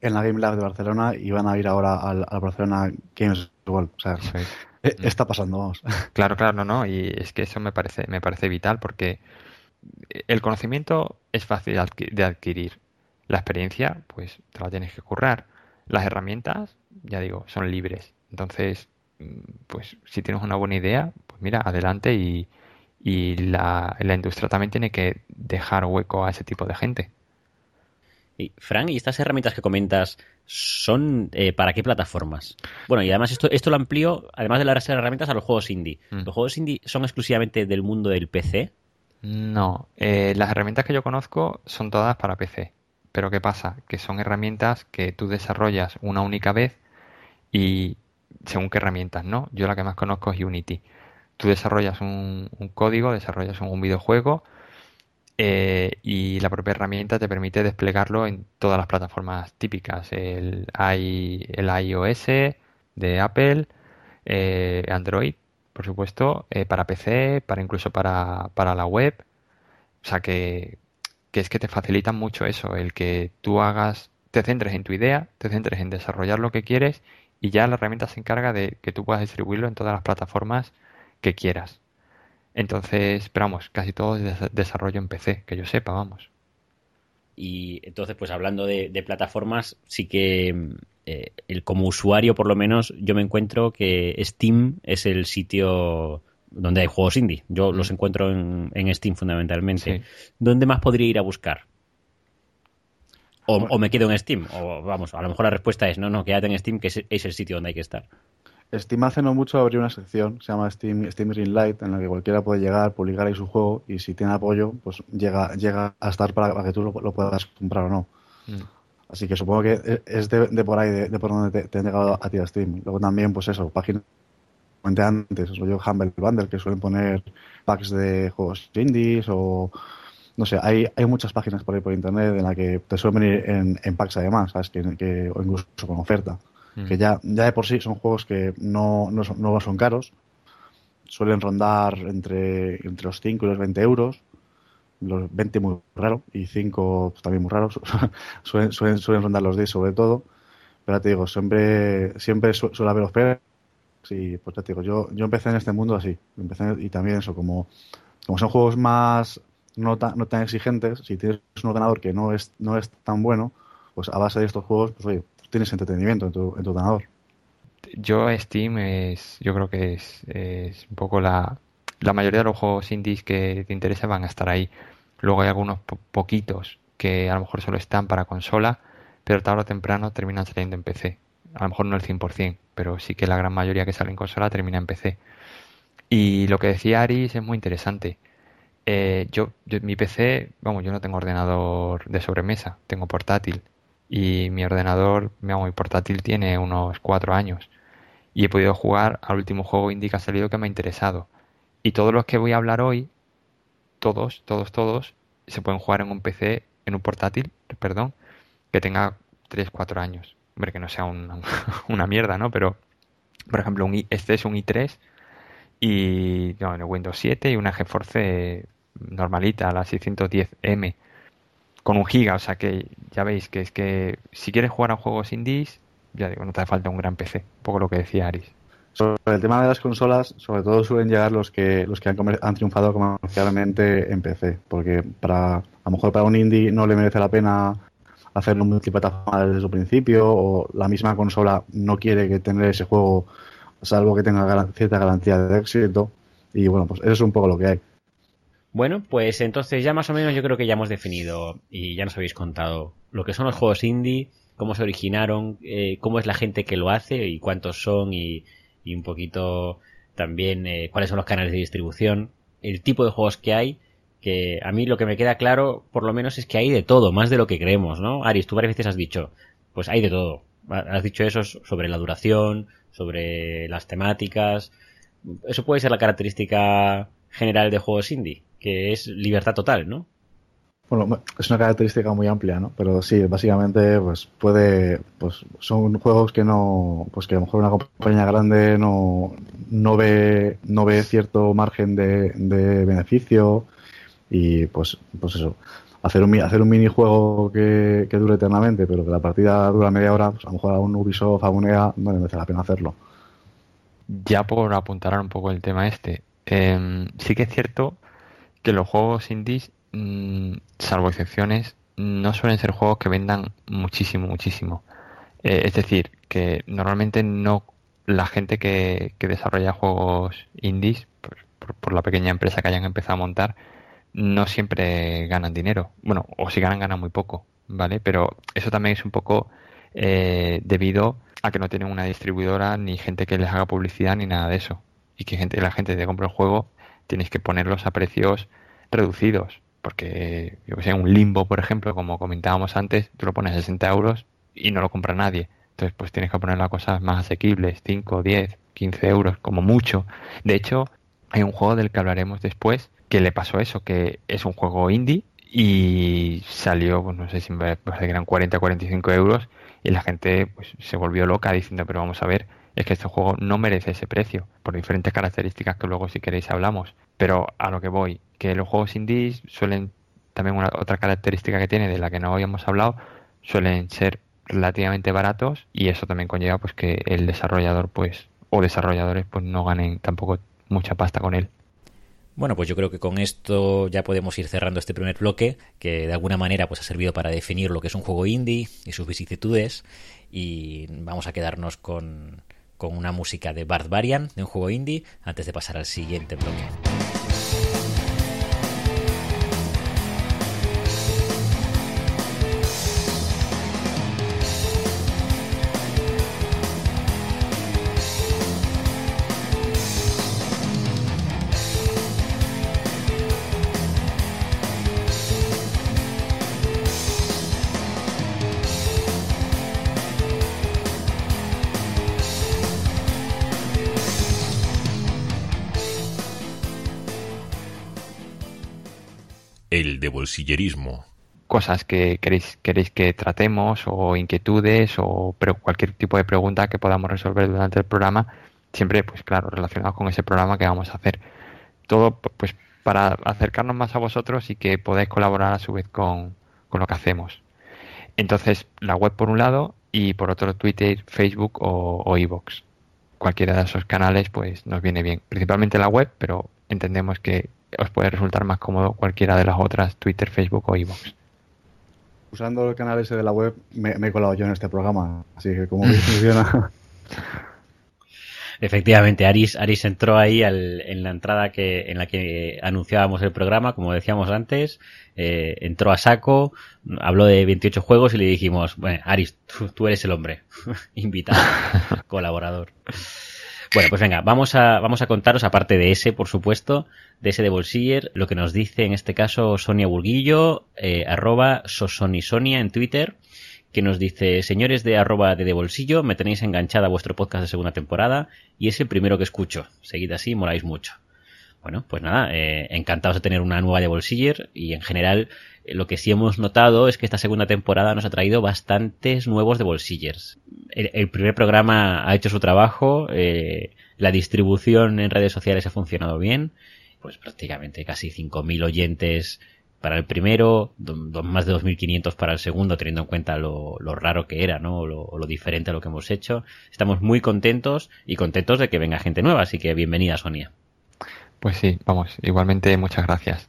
la Game Lab de Barcelona y van a ir ahora al, Barcelona Games World. O sea, eh, está pasando, vamos. [LAUGHS] Claro, claro, no, no. Y es que eso me parece, me parece vital porque el conocimiento es fácil de adquirir. La experiencia, pues te la tienes que currar. Las herramientas, ya digo, son libres. Entonces, mm, pues si tienes una buena idea, pues mira, adelante y, y la, la industria también tiene que dejar hueco a ese tipo de gente. Y, Frank, ¿y estas herramientas que comentas son eh, para qué plataformas? Bueno, y además esto, esto lo amplío, además de las herramientas, a los juegos indie. Mm. ¿Los juegos indie son exclusivamente del mundo del PC? No, eh, las herramientas que yo conozco son todas para PC. Pero ¿qué pasa? Que son herramientas que tú desarrollas una única vez y según qué herramientas, ¿no? Yo la que más conozco es Unity. Tú desarrollas un, código, desarrollas un videojuego eh, y la propia herramienta te permite desplegarlo en todas las plataformas típicas. El, el iOS de Apple, eh, Android, por supuesto, eh, para PC, para incluso para, para la web. O sea que, que es que te facilita mucho eso, el que tú hagas, te centres en tu idea, te centres en desarrollar lo que quieres y ya la herramienta se encarga de que tú puedas distribuirlo en todas las plataformas que quieras. Entonces, pero vamos, casi todo es desarrollo en PC, que yo sepa, vamos. Y entonces, pues hablando de, plataformas, sí que eh, el, como usuario, por lo menos, yo me encuentro que Steam es el sitio donde hay juegos indie. Yo los encuentro en, Steam fundamentalmente. ¿Dónde más podría ir a buscar? O, me quedo en Steam. O vamos, a lo mejor la respuesta es no, no, quédate en Steam, que es, es el sitio donde hay que estar. Steam hace no mucho abrió una sección, se llama Steam, Steam Greenlight, en la que cualquiera puede llegar, publicar ahí su juego y si tiene apoyo, pues llega, llega a estar para, que tú lo, puedas comprar o no. Mm. Así que supongo que es de, por ahí, de, por donde te, han llegado a ti a Steam. Luego también, pues eso, páginas comenté antes, yo Humble Bundle, que suelen poner packs de juegos indies o no sé, hay, hay muchas páginas por ahí por internet en las que te suelen venir en, en packs además, ¿sabes? Que, que, o incluso con oferta que ya, ya de por sí son juegos que no, no, son, no son caros, suelen rondar entre, entre los 5 y los 20 euros, los 20 muy raro y 5 pues, también muy raros, [LAUGHS] suelen, suelen, suelen, rondar los 10 sobre todo, pero te digo, siempre, siempre suele haber ofertas y pues te digo, yo, yo empecé en este mundo así, empecé y también eso, como, como son juegos más no tan, no tan exigentes, si tienes un ordenador que no es, no es tan bueno, pues a base de estos juegos, pues oye, tienes entretenimiento en tu, en tu ordenador. Yo Steam es, yo creo que es, es un poco la, la mayoría de los juegos indies que te interesan van a estar ahí. Luego hay algunos poquitos que a lo mejor solo están para consola, pero tarde o temprano terminan saliendo en PC. A lo mejor no el 100%, pero sí que la gran mayoría que sale en consola termina en PC. Y lo que decía Aris es muy interesante. Eh, yo, yo, mi PC, vamos, yo no tengo ordenador de sobremesa, tengo portátil y mi ordenador, mi portátil tiene unos cuatro años y he podido jugar al último juego indie que ha salido que me ha interesado. Y todos los que voy a hablar hoy, todos, todos, todos, se pueden jugar en un PC, en un portátil, perdón, que tenga 3, 4 años. Hombre, que no sea una, [LAUGHS] una mierda, ¿no? Pero, por ejemplo, un este es un i3 y no, en Windows 7 y una GeForce normalita, la 610M con un giga, o sea que ya veis que es que si quieres jugar a juegos indies, ya digo, no te hace falta un gran PC, un poco lo que decía Aris. Sobre el tema de las consolas, sobre todo suelen llegar los que los que han, han triunfado comercialmente en PC, porque para a lo mejor para un indie no le merece la pena hacerlo multiplataforma desde su principio o la misma consola no quiere que tener ese juego salvo que tenga cierta garantía de éxito y bueno, pues eso es un poco lo que hay. Bueno, pues entonces ya más o menos yo creo que ya hemos definido y ya nos habéis contado lo que son los juegos indie, cómo se originaron, eh, cómo es la gente que lo hace y cuántos son y, un poquito también eh, cuáles son los canales de distribución, el tipo de juegos que hay, que a mí lo que me queda claro por lo menos es que hay de todo, más de lo que creemos, ¿no? Aris, tú varias veces has dicho, pues hay de todo. Has dicho eso sobre la duración, sobre las temáticas. Eso puede ser la característica general de juegos indie que es libertad total, ¿no? Bueno, es una característica muy amplia, ¿no? Pero sí, básicamente, pues puede, pues son juegos que no, pues que a lo mejor una compañía grande no, no ve, no ve cierto margen de, beneficio y pues, pues eso, hacer un, hacer un minijuego que, que dure eternamente, pero que la partida dura media hora, pues a lo mejor a un Ubisoft, a un EA, no le merece la pena hacerlo. Ya por apuntar un poco el tema este, em, sí que es cierto que los juegos indies, mm, salvo excepciones, no suelen ser juegos que vendan muchísimo, muchísimo. Eh, es decir, que normalmente no la gente que, desarrolla juegos indies, pues, por, la pequeña empresa que hayan empezado a montar, no siempre ganan dinero. Bueno, o si ganan, ganan muy poco, ¿vale? Pero eso también es un poco eh, debido a que no tienen una distribuidora ni gente que les haga publicidad ni nada de eso. Y que gente, la gente que compra el juego tienes que ponerlos a precios reducidos. Porque, yo que sé, un limbo, por ejemplo, como comentábamos antes, tú lo pones a 60 euros y no lo compra nadie. Entonces, pues tienes que poner las cosas más asequibles, 5, 10, 15 euros, como mucho. De hecho, hay un juego del que hablaremos después que le pasó eso, que es un juego indie y salió, pues no sé si me parece que eran 40, 45 euros y la gente pues se volvió loca diciendo, pero vamos a ver, es que este juego no merece ese precio, por diferentes características que luego si queréis hablamos. Pero a lo que voy, que los juegos indies suelen, también una, otra característica que tiene de la que no habíamos hablado, suelen ser relativamente baratos y eso también conlleva pues que el desarrollador pues o desarrolladores pues no ganen tampoco mucha pasta con él. Bueno, pues yo creo que con esto ya podemos ir cerrando este primer bloque, que de alguna manera pues ha servido para definir lo que es un juego indie y sus vicisitudes. Y vamos a quedarnos con, con una música de Barbarian, de un juego indie, antes de pasar al siguiente bloque. Cosas que queréis, queréis que tratemos o inquietudes o cualquier tipo de pregunta que podamos resolver durante el programa, siempre, pues claro, relacionados con ese programa que vamos a hacer. Todo pues para acercarnos más a vosotros y que podáis colaborar a su vez con, con lo que hacemos. Entonces, la web por un lado y por otro Twitter, Facebook o, o. Cualquiera de esos canales pues nos viene bien. Principalmente la web, pero entendemos que os puede resultar más cómodo cualquiera de las otras, Twitter, Facebook o iVoox. Usando el canal ese de la web me, he colado yo en este programa, así que como [LAUGHS] funciona. Efectivamente, Aris, Aris entró ahí en la entrada que, en la que anunciábamos el programa, como decíamos antes, eh, entró a saco, habló de 28 juegos y le dijimos, bueno, Aris, tú eres el hombre, [LAUGHS] invitado, [LAUGHS] colaborador. Bueno, pues venga, vamos a, vamos a contaros, aparte de ese, por supuesto, de ese de Bolsiller, lo que nos dice en este caso Sonia Burguillo, eh, arroba sosonisonia en Twitter, que nos dice, señores de arroba de, de bolsillo, me tenéis enganchada a vuestro podcast de segunda temporada y es el primero que escucho. Seguid así, moráis mucho. Bueno, pues nada, eh, encantados de tener una nueva de Bolsiller y en general lo que sí hemos notado es que esta segunda temporada nos ha traído bastantes nuevos de Bolsillers. El, primer programa ha hecho su trabajo, eh, la distribución en redes sociales ha funcionado bien, pues prácticamente casi 5.000 oyentes para el primero, más de 2.500 para el segundo, teniendo en cuenta lo, raro que era, ¿no? Lo, lo, diferente a lo que hemos hecho. Estamos muy contentos y contentos de que venga gente nueva, así que bienvenida, Sonia. Pues sí, vamos, igualmente muchas gracias.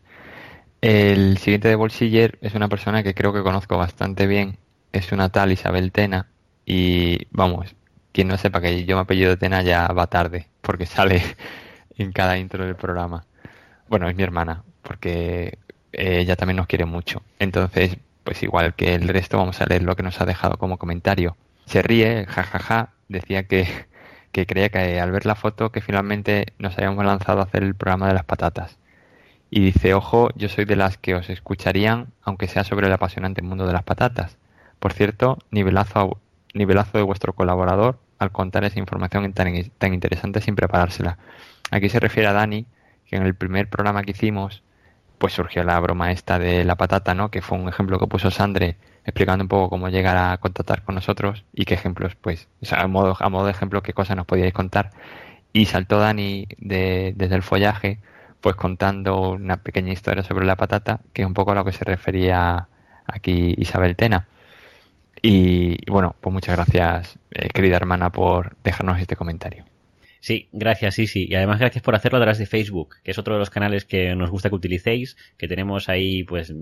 El siguiente de Bolsiller es una persona que creo que conozco bastante bien. Es una tal Isabel Tena. Y vamos, quien no sepa que yo me apellido Tena ya va tarde, porque [LAUGHS] sale en cada intro del programa. Bueno, es mi hermana, porque ella también nos quiere mucho. Entonces, pues igual que el resto, vamos a leer lo que nos ha dejado como comentario. Se ríe, jajaja, ja, ja, decía que que creía que al ver la foto que finalmente nos habíamos lanzado a hacer el programa de las patatas. Y dice, ojo, yo soy de las que os escucharían, aunque sea sobre el apasionante mundo de las patatas. Por cierto, nivelazo, nivelazo de vuestro colaborador al contar esa información tan, tan interesante sin preparársela. Aquí se refiere a Dani, que en el primer programa que hicimos, pues surgió la broma esta de la patata, ¿no? Que fue un ejemplo que puso Sandre explicando un poco cómo llegar a contactar con nosotros y qué ejemplos, pues, a, modo, a modo de ejemplo, qué cosas nos podíais contar. Y saltó Dani de, desde el follaje, pues contando una pequeña historia sobre la patata, que es un poco a lo que se refería aquí Isabel Tena. Y, bueno, pues muchas gracias, eh, querida hermana, por dejarnos este comentario. Sí, gracias, sí, sí. Y además gracias por hacerlo a través de Facebook, que es otro de los canales que nos gusta que utilicéis, que tenemos ahí pues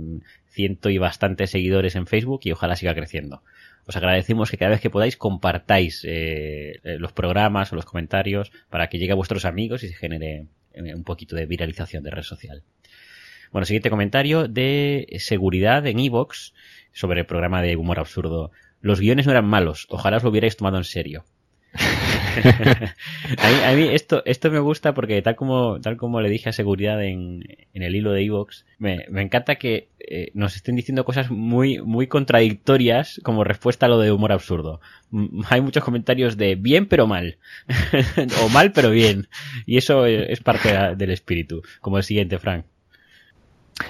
ciento y bastantes seguidores en Facebook y ojalá siga creciendo. Os agradecemos que cada vez que podáis compartáis eh, los programas o los comentarios para que llegue a vuestros amigos y se genere eh, un poquito de viralización de red social. Bueno, siguiente comentario de seguridad en Evox sobre el programa de humor absurdo. Los guiones no eran malos, ojalá os lo hubierais tomado en serio. [LAUGHS] a, mí, esto, esto me gusta porque tal como, tal como le dije a seguridad en, en el hilo de Evox, me, me encanta que eh, nos estén diciendo cosas muy, muy contradictorias como respuesta a lo de humor absurdo. hay muchos comentarios de bien pero mal, [LAUGHS] o mal pero bien, y eso es parte del espíritu, como el siguiente, Frank.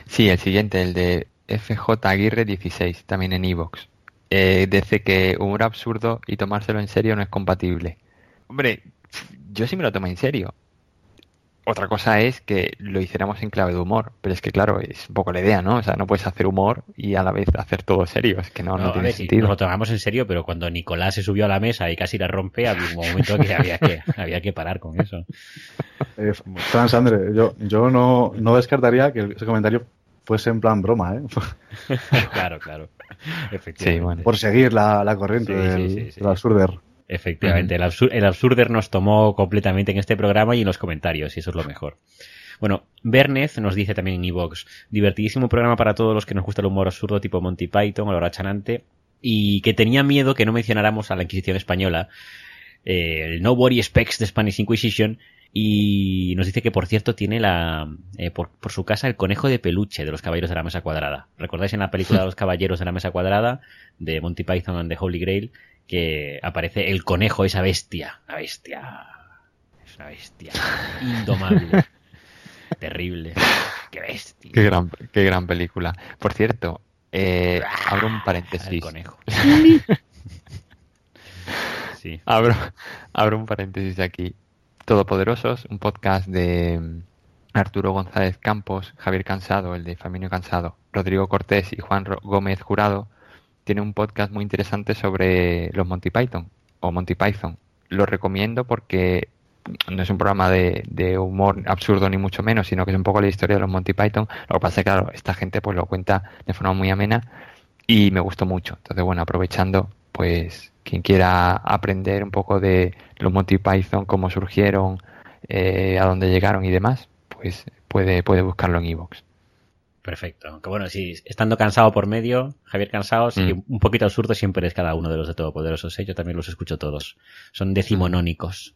Sí, el siguiente, el de FJ Aguirre 16, también en Evox. Eh, dice que humor absurdo y tomárselo en serio no es compatible. Hombre, yo sí me lo tomo en serio. Otra cosa es que lo hiciéramos en clave de humor, pero es que claro, es un poco la idea, ¿no? O sea, no puedes hacer humor y a la vez hacer todo serio, es que no, no, tiene sentido. Nos lo tomamos en serio, pero cuando Nicolás se subió a la mesa y casi la rompe, había un momento que había que, [LAUGHS] había que parar con eso. Eh, Franz Andre, yo, yo no, no descartaría que ese comentario fuese en plan broma, ¿eh? [LAUGHS] claro, claro. Efectivamente. Por seguir la, la corriente del, absurder. Efectivamente, el, el absurder nos tomó completamente en este programa y en los comentarios, y eso es lo mejor. Bueno, Bernez nos dice también en Evox, divertidísimo programa para todos los que nos gusta el humor absurdo tipo Monty Python o Laura Chanante, y que tenía miedo que no mencionáramos a la Inquisición Española, eh, el Nobody Specs de Spanish Inquisition, y nos dice que, por cierto, tiene la eh, por, su casa el conejo de peluche de los Caballeros de la Mesa Cuadrada. ¿Recordáis en la película de [LAUGHS] los Caballeros de la Mesa Cuadrada de Monty Python and the Holy Grail que aparece el conejo, esa bestia, la bestia, es una bestia indomable, [LAUGHS] terrible, qué bestia. Qué gran, qué gran película. Por cierto, eh, abro un paréntesis. El conejo. [LAUGHS] sí. Abro, abro un paréntesis aquí. Todopoderosos, un podcast de mm, Arturo González Campos, Javier Cansado, el de Faminio Cansado, Rodrigo Cortés y Juan Gómez Jurado, tiene un podcast muy interesante sobre los Monty Python o Monty Python. Lo recomiendo porque no es un programa de, de, humor absurdo ni mucho menos, sino que es un poco la historia de los Monty Python. Lo que pasa es que, claro, esta gente pues lo cuenta de forma muy amena y me gustó mucho. Entonces, bueno, aprovechando, pues quien quiera aprender un poco de los Monty Python, cómo surgieron, eh, a dónde llegaron y demás, pues puede, puede buscarlo en Evox. Perfecto. Aunque bueno, si estando cansado por medio, Javier cansado, sí, mm. un poquito absurdo siempre es cada uno de los de Todopoderosos, ¿eh? yo también los escucho todos. Son decimonónicos.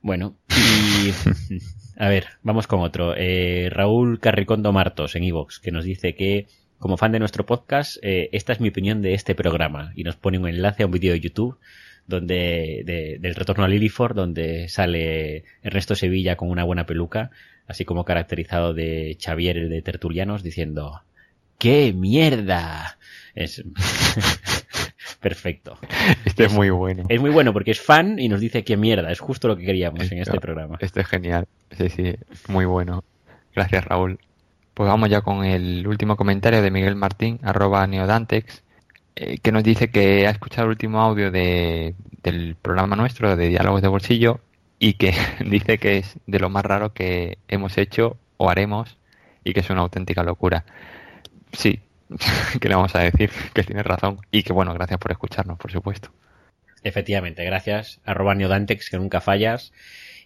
Bueno, y [LAUGHS] a ver, vamos con otro. Eh, Raúl Carricondo Martos en Evox, que nos dice que como fan de nuestro podcast, eh, esta es mi opinión de este programa y nos pone un enlace a un vídeo de YouTube donde del retorno a Liliford donde sale Ernesto Sevilla con una buena peluca, así como caracterizado de Xavier de Tertulianos diciendo ¡Qué mierda! Es [LAUGHS] perfecto. Este es, muy bueno. Es muy bueno porque es fan y nos dice qué mierda. Es justo lo que queríamos en este programa. Este es genial. Sí, sí, muy bueno. Gracias, Raúl. Pues vamos ya con el último comentario de Miguel Martín, arroba neodantex, eh, que nos dice que ha escuchado el último audio de, del programa nuestro de Diálogos de Bolsillo y que [LAUGHS] dice que es de lo más raro que hemos hecho o haremos y que es una auténtica locura. Sí, [LAUGHS] que le vamos a decir [LAUGHS] que tiene razón y que bueno, gracias por escucharnos, por supuesto. Efectivamente, gracias. Arroba neodantex, que nunca fallas.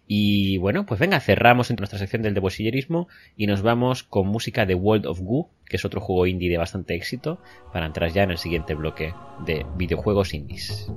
Y bueno, pues venga, cerramos nuestra sección del de bolsillerismo y nos vamos con música de World of Goo, que es otro juego indie de bastante éxito, para entrar ya en el siguiente bloque de videojuegos indies.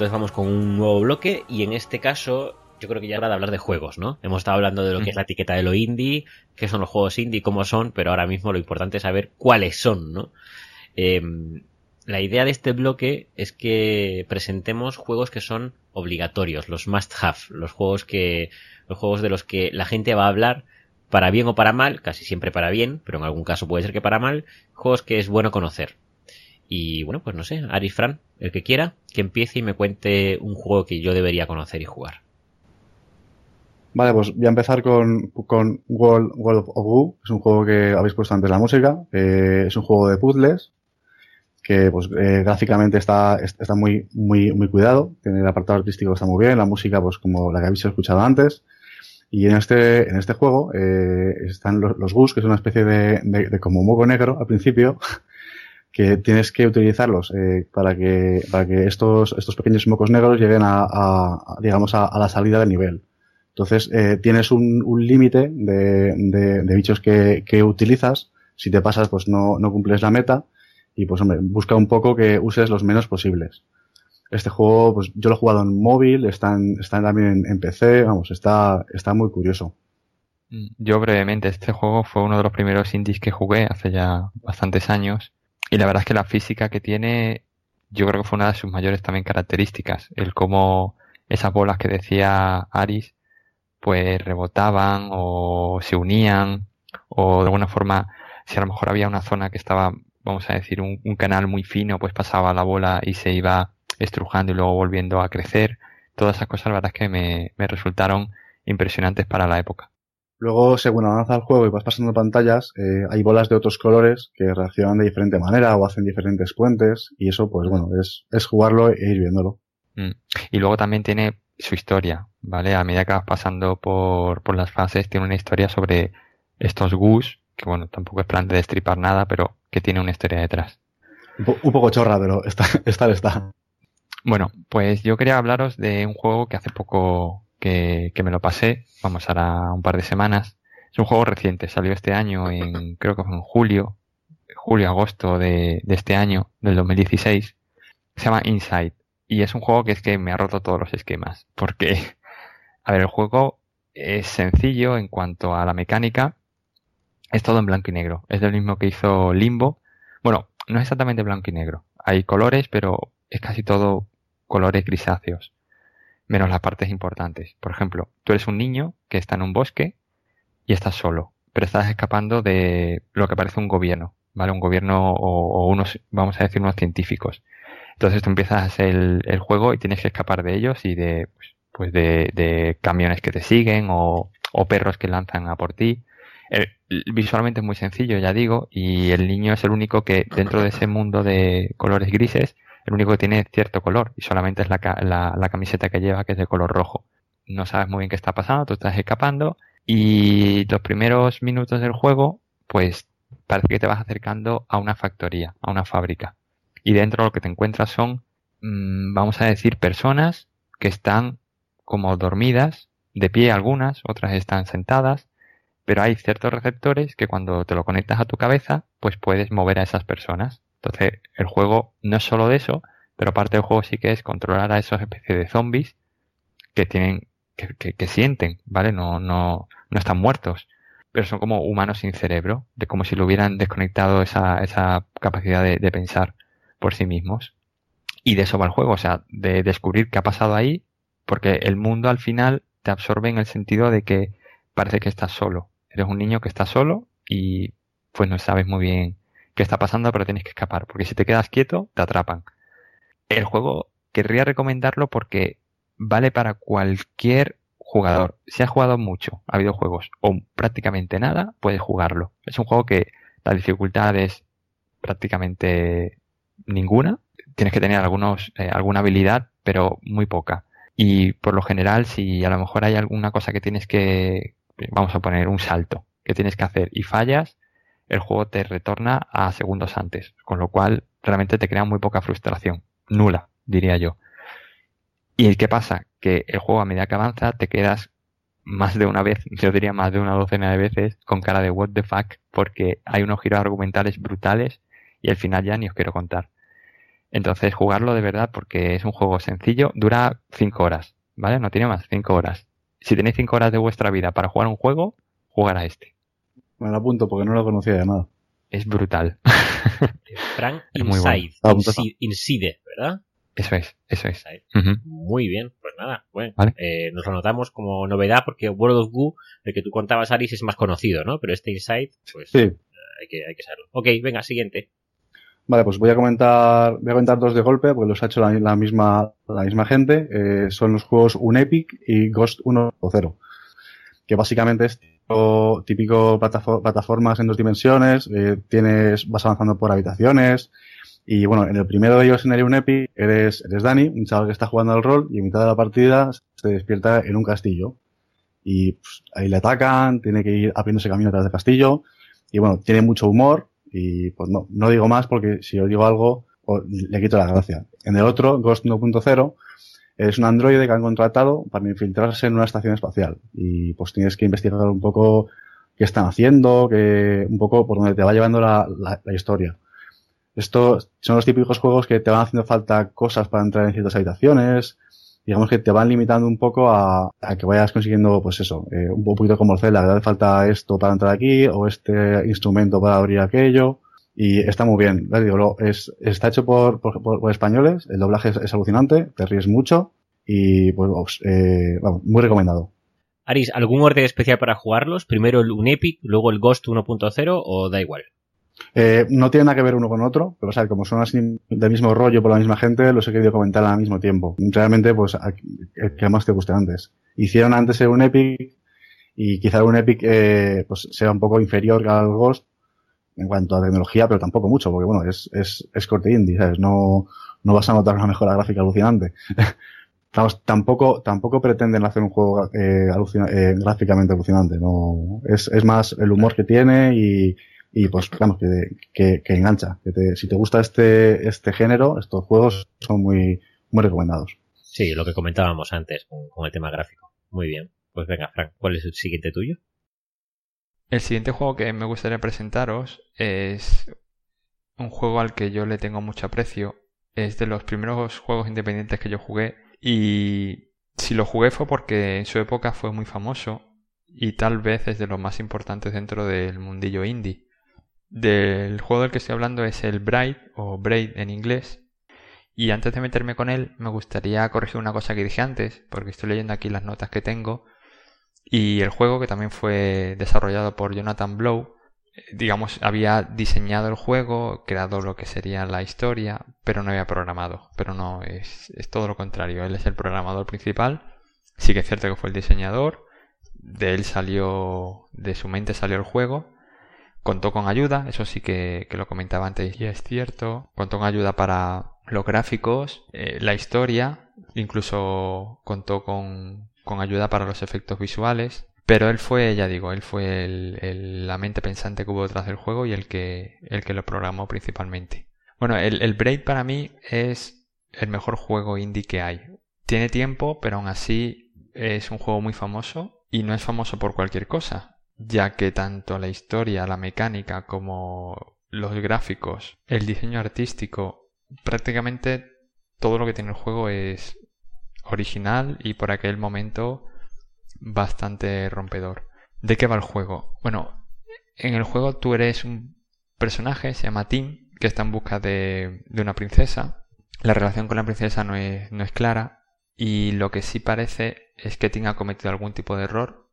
Entonces vamos con un nuevo bloque y en este caso yo creo que ya habrá de hablar de juegos, ¿no? Hemos estado hablando de lo que es la etiqueta de lo indie, qué son los juegos indie, cómo son, pero ahora mismo lo importante es saber cuáles son, ¿no? Em, la idea de este bloque es que presentemos juegos que son obligatorios, los must have, los juegos que, los juegos de los que la gente va a hablar para bien o para mal, casi siempre para bien, pero en algún caso puede ser que para mal, juegos que es bueno conocer. Y bueno, pues no sé, Aris Fran, el que quiera, que empiece y me cuente un juego que yo debería conocer y jugar. Vale, pues voy a empezar con, con World, of Goo. Es un juego que habéis puesto antes la música. Es un juego de puzzles que pues eh, gráficamente está, está muy, muy, muy cuidado. Tiene el apartado artístico está muy bien, la música pues como la que habéis escuchado antes. Y en este, en este juego eh, están los, los Gus, que es una especie de, de, de como moco negro al principio, [LAUGHS] que tienes que utilizarlos eh, para que para que estos estos pequeños mocos negros lleguen a, a digamos a, la salida del nivel. Entonces eh, tienes un, un límite de, de, de, bichos que, que utilizas. Si te pasas, pues no, no cumples la meta y pues hombre, busca un poco que uses los menos posibles. Este juego, pues yo lo he jugado en móvil, está, en, está también en, en, PC, vamos, está, está muy curioso. Yo brevemente, este juego fue uno de los primeros indies que jugué hace ya bastantes años y la verdad es que la física que tiene, yo creo que fue una de sus mayores también características, el cómo esas bolas que decía Aris, pues rebotaban o se unían o de alguna forma, si a lo mejor había una zona que estaba, vamos a decir, un, un canal muy fino, pues pasaba la bola y se iba estrujando y luego volviendo a crecer. Todas esas cosas la verdad es que me, me resultaron impresionantes para la época. Luego, según avanza el juego y vas pasando pantallas, eh, hay bolas de otros colores que reaccionan de diferente manera o hacen diferentes puentes y eso, pues bueno, es, es jugarlo e ir viéndolo. Mm. Y luego también tiene su historia, ¿vale? A medida que vas pasando por, por las fases, tiene una historia sobre estos Gus, que bueno, tampoco es plan de destripar nada, pero que tiene una historia detrás. Un, po un poco chorra, pero está, [LAUGHS] está, está. Bueno, pues yo quería hablaros de un juego que hace poco que, me lo pasé, vamos, ahora un par de semanas. Es un juego reciente, salió este año en, creo que fue en julio, julio, agosto de, de este año, del 2016. Se llama Inside. Y es un juego que es que me ha roto todos los esquemas. Porque, [LAUGHS] a ver, el juego es sencillo en cuanto a la mecánica. Es todo en blanco y negro. Es del mismo que hizo Limbo. Bueno, no es exactamente blanco y negro. Hay colores, pero es casi todo colores grisáceos, menos las partes importantes. Por ejemplo, tú eres un niño que está en un bosque y estás solo, pero estás escapando de lo que parece un gobierno, ¿vale? Un gobierno o, unos, vamos a decir, unos científicos. Entonces tú empiezas el, el juego y tienes que escapar de ellos y de, pues, de, de, camiones que te siguen o, o, perros que lanzan a por ti. El, visualmente es muy sencillo, ya digo, y el niño es el único que dentro de ese mundo de colores grises el único que tiene cierto color y solamente es la, la, camiseta que lleva que es de color rojo. No sabes muy bien qué está pasando, tú estás escapando y los primeros minutos del juego pues parece que te vas acercando a una factoría, a una fábrica. Y dentro lo que te encuentras son, mmm, vamos a decir, personas que están como dormidas, de pie algunas, otras están sentadas, pero hay ciertos receptores que cuando te lo conectas a tu cabeza, pues puedes mover a esas personas. Entonces, el juego no es solo de eso, pero parte del juego sí que es controlar a esos especies de zombies que tienen, que, que, que, sienten, ¿vale? No, no, no están muertos, pero son como humanos sin cerebro, de como si lo hubieran desconectado esa, esa capacidad de, de pensar por sí mismos. Y de eso va el juego, o sea, de descubrir qué ha pasado ahí, porque el mundo al final te absorbe en el sentido de que parece que estás solo. Eres un niño que está solo y pues no sabes muy bien qué está pasando, pero tienes que escapar, porque si te quedas quieto, te atrapan. El juego querría recomendarlo porque vale para cualquier jugador. Si has jugado mucho a videojuegos o prácticamente nada, puedes jugarlo. Es un juego que la dificultad es prácticamente ninguna. Tienes que tener algunos, eh, alguna habilidad, pero muy poca. Y por lo general, si a lo mejor hay alguna cosa que tienes que, vamos a poner un salto que tienes que hacer y fallas, el juego te retorna a segundos antes, con lo cual realmente te crea muy poca frustración, nula, diría yo. ¿Y qué pasa? Que el juego a medida que avanza te quedas más de una vez, yo diría más de una docena de veces, con cara de what the fuck, porque hay unos giros argumentales brutales y al final ya ni os quiero contar. Entonces jugarlo de verdad porque es un juego sencillo, dura 5 horas, ¿vale? No tiene más, 5 horas. Si tenéis 5 horas de vuestra vida para jugar un juego, jugar a este. Me lo apunto porque no lo conocía de nada. Es brutal. Frank [LAUGHS] Inside. Bueno. Inside, Inside, ¿verdad? Eso es, eso es. Uh -huh. Muy bien, pues nada, bueno, ¿Vale? eh, nos lo notamos como novedad porque World of Goo, el que tú contabas, Aris, es más conocido, ¿no? Pero este Inside, pues sí. eh, hay, que, hay que saberlo. Ok, venga, siguiente. Vale, pues voy a comentar, voy a comentar dos de golpe, porque los ha hecho la, misma, la misma gente. Eh, son los juegos Unepic y Ghost 1.0, que básicamente es típico, plataformas en dos dimensiones, eh, tienes, vas avanzando por habitaciones, y bueno, en el primero de ellos, en el Unepic, eres, eres Dani, un chaval que está jugando al rol, y en mitad de la partida se despierta en un castillo. Y pues, ahí le atacan, tiene que ir abriéndose camino atrás del castillo, y bueno, tiene mucho humor, y pues no, no digo más porque si os digo algo, le quito la gracia. En el otro, Ghost 1.0, es un androide que han contratado para infiltrarse en una estación espacial. Y pues tienes que investigar un poco qué están haciendo, que, un poco por donde te va llevando la, la, historia. Estos son los típicos juegos que te van haciendo falta cosas para entrar en ciertas habitaciones, digamos que te van limitando un poco a, que vayas consiguiendo, pues eso, eh, un poquito como el Zelda, que hace falta esto para entrar aquí o este instrumento para abrir aquello. Y está muy bien. Digo, es, está hecho por, por, españoles, el doblaje es, alucinante, te ríes mucho y pues eh, vamos, muy recomendado. Aris, ¿algún orden especial para jugarlos? Primero el Unepic, luego el Ghost 1.0 o da igual? Eh, no tiene nada que ver uno con otro, pero o sea, como son así del mismo rollo por la misma gente, los he querido comentar al mismo tiempo. Realmente, pues, el que más te guste antes. Hicieron antes un Epic y quizá un Epic eh, pues sea un poco inferior al Ghost en cuanto a tecnología, pero tampoco mucho, porque bueno, es, es, es corte indie, ¿sabes? No, no vas a notar una mejora gráfica alucinante. [LAUGHS] tampoco, tampoco pretenden hacer un juego eh, eh, gráficamente alucinante, no, es, es más el humor que tiene y, y pues vamos, que, que, engancha. Que si te gusta este, este género, estos juegos son muy, muy recomendados. Sí, lo que comentábamos antes con, el tema gráfico. Muy bien. Pues venga, Frank, ¿cuál es el siguiente tuyo? El siguiente juego que me gustaría presentaros es un juego al que yo le tengo mucho aprecio. Es de los primeros juegos independientes que yo jugué y si lo jugué fue porque en su época fue muy famoso y tal vez es de los más importantes dentro del mundillo indie. Del juego del que estoy hablando es el Braid o Braid en inglés. Y antes de meterme con él, me gustaría corregir una cosa que dije antes, porque estoy leyendo aquí las notas que tengo. Y el juego, que también fue desarrollado por Jonathan Blow, eh, digamos, había diseñado el juego, creado lo que sería la historia, pero no había programado. Pero no, es, es todo lo contrario. Él es el programador principal. Sí que es cierto que fue el diseñador. De él salió, de su mente salió el juego Contó con ayuda, eso sí que, lo comentaba antes y es cierto. Contó con ayuda para los gráficos, eh, la historia, incluso contó con, con, ayuda para los efectos visuales. Pero él fue, ya digo, él fue la mente pensante que hubo detrás del juego y el que, el que lo programó principalmente. Bueno, el, el Braid para mí es el mejor juego indie que hay. Tiene tiempo, pero aún así es un juego muy famoso y no es famoso por cualquier cosa ya que tanto la historia, la mecánica como los gráficos, el diseño artístico, prácticamente todo lo que tiene el juego es original y por aquel momento bastante rompedor. ¿De qué va el juego? Bueno, en el juego tú eres un personaje, se llama Tim, que está en busca de, una princesa. La relación con la princesa no es, no es clara y lo que sí parece es que Tim ha cometido algún tipo de error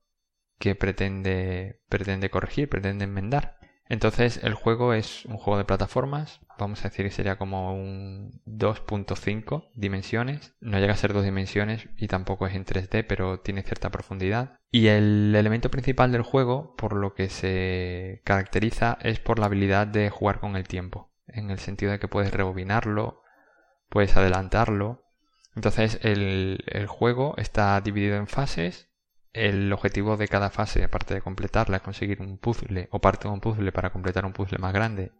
que pretende, pretende corregir, pretende enmendar. Entonces el juego es un juego de plataformas, vamos a decir que sería como un 2.5 dimensiones, no llega a ser dos dimensiones y tampoco es en 3D, pero tiene cierta profundidad. Y el elemento principal del juego, por lo que se caracteriza, es por la habilidad de jugar con el tiempo, en el sentido de que puedes rebobinarlo, puedes adelantarlo. Entonces el, el juego está dividido en fases el objetivo de cada fase, aparte de completarla, es conseguir un puzzle o parte de un puzzle para completar un puzzle más grande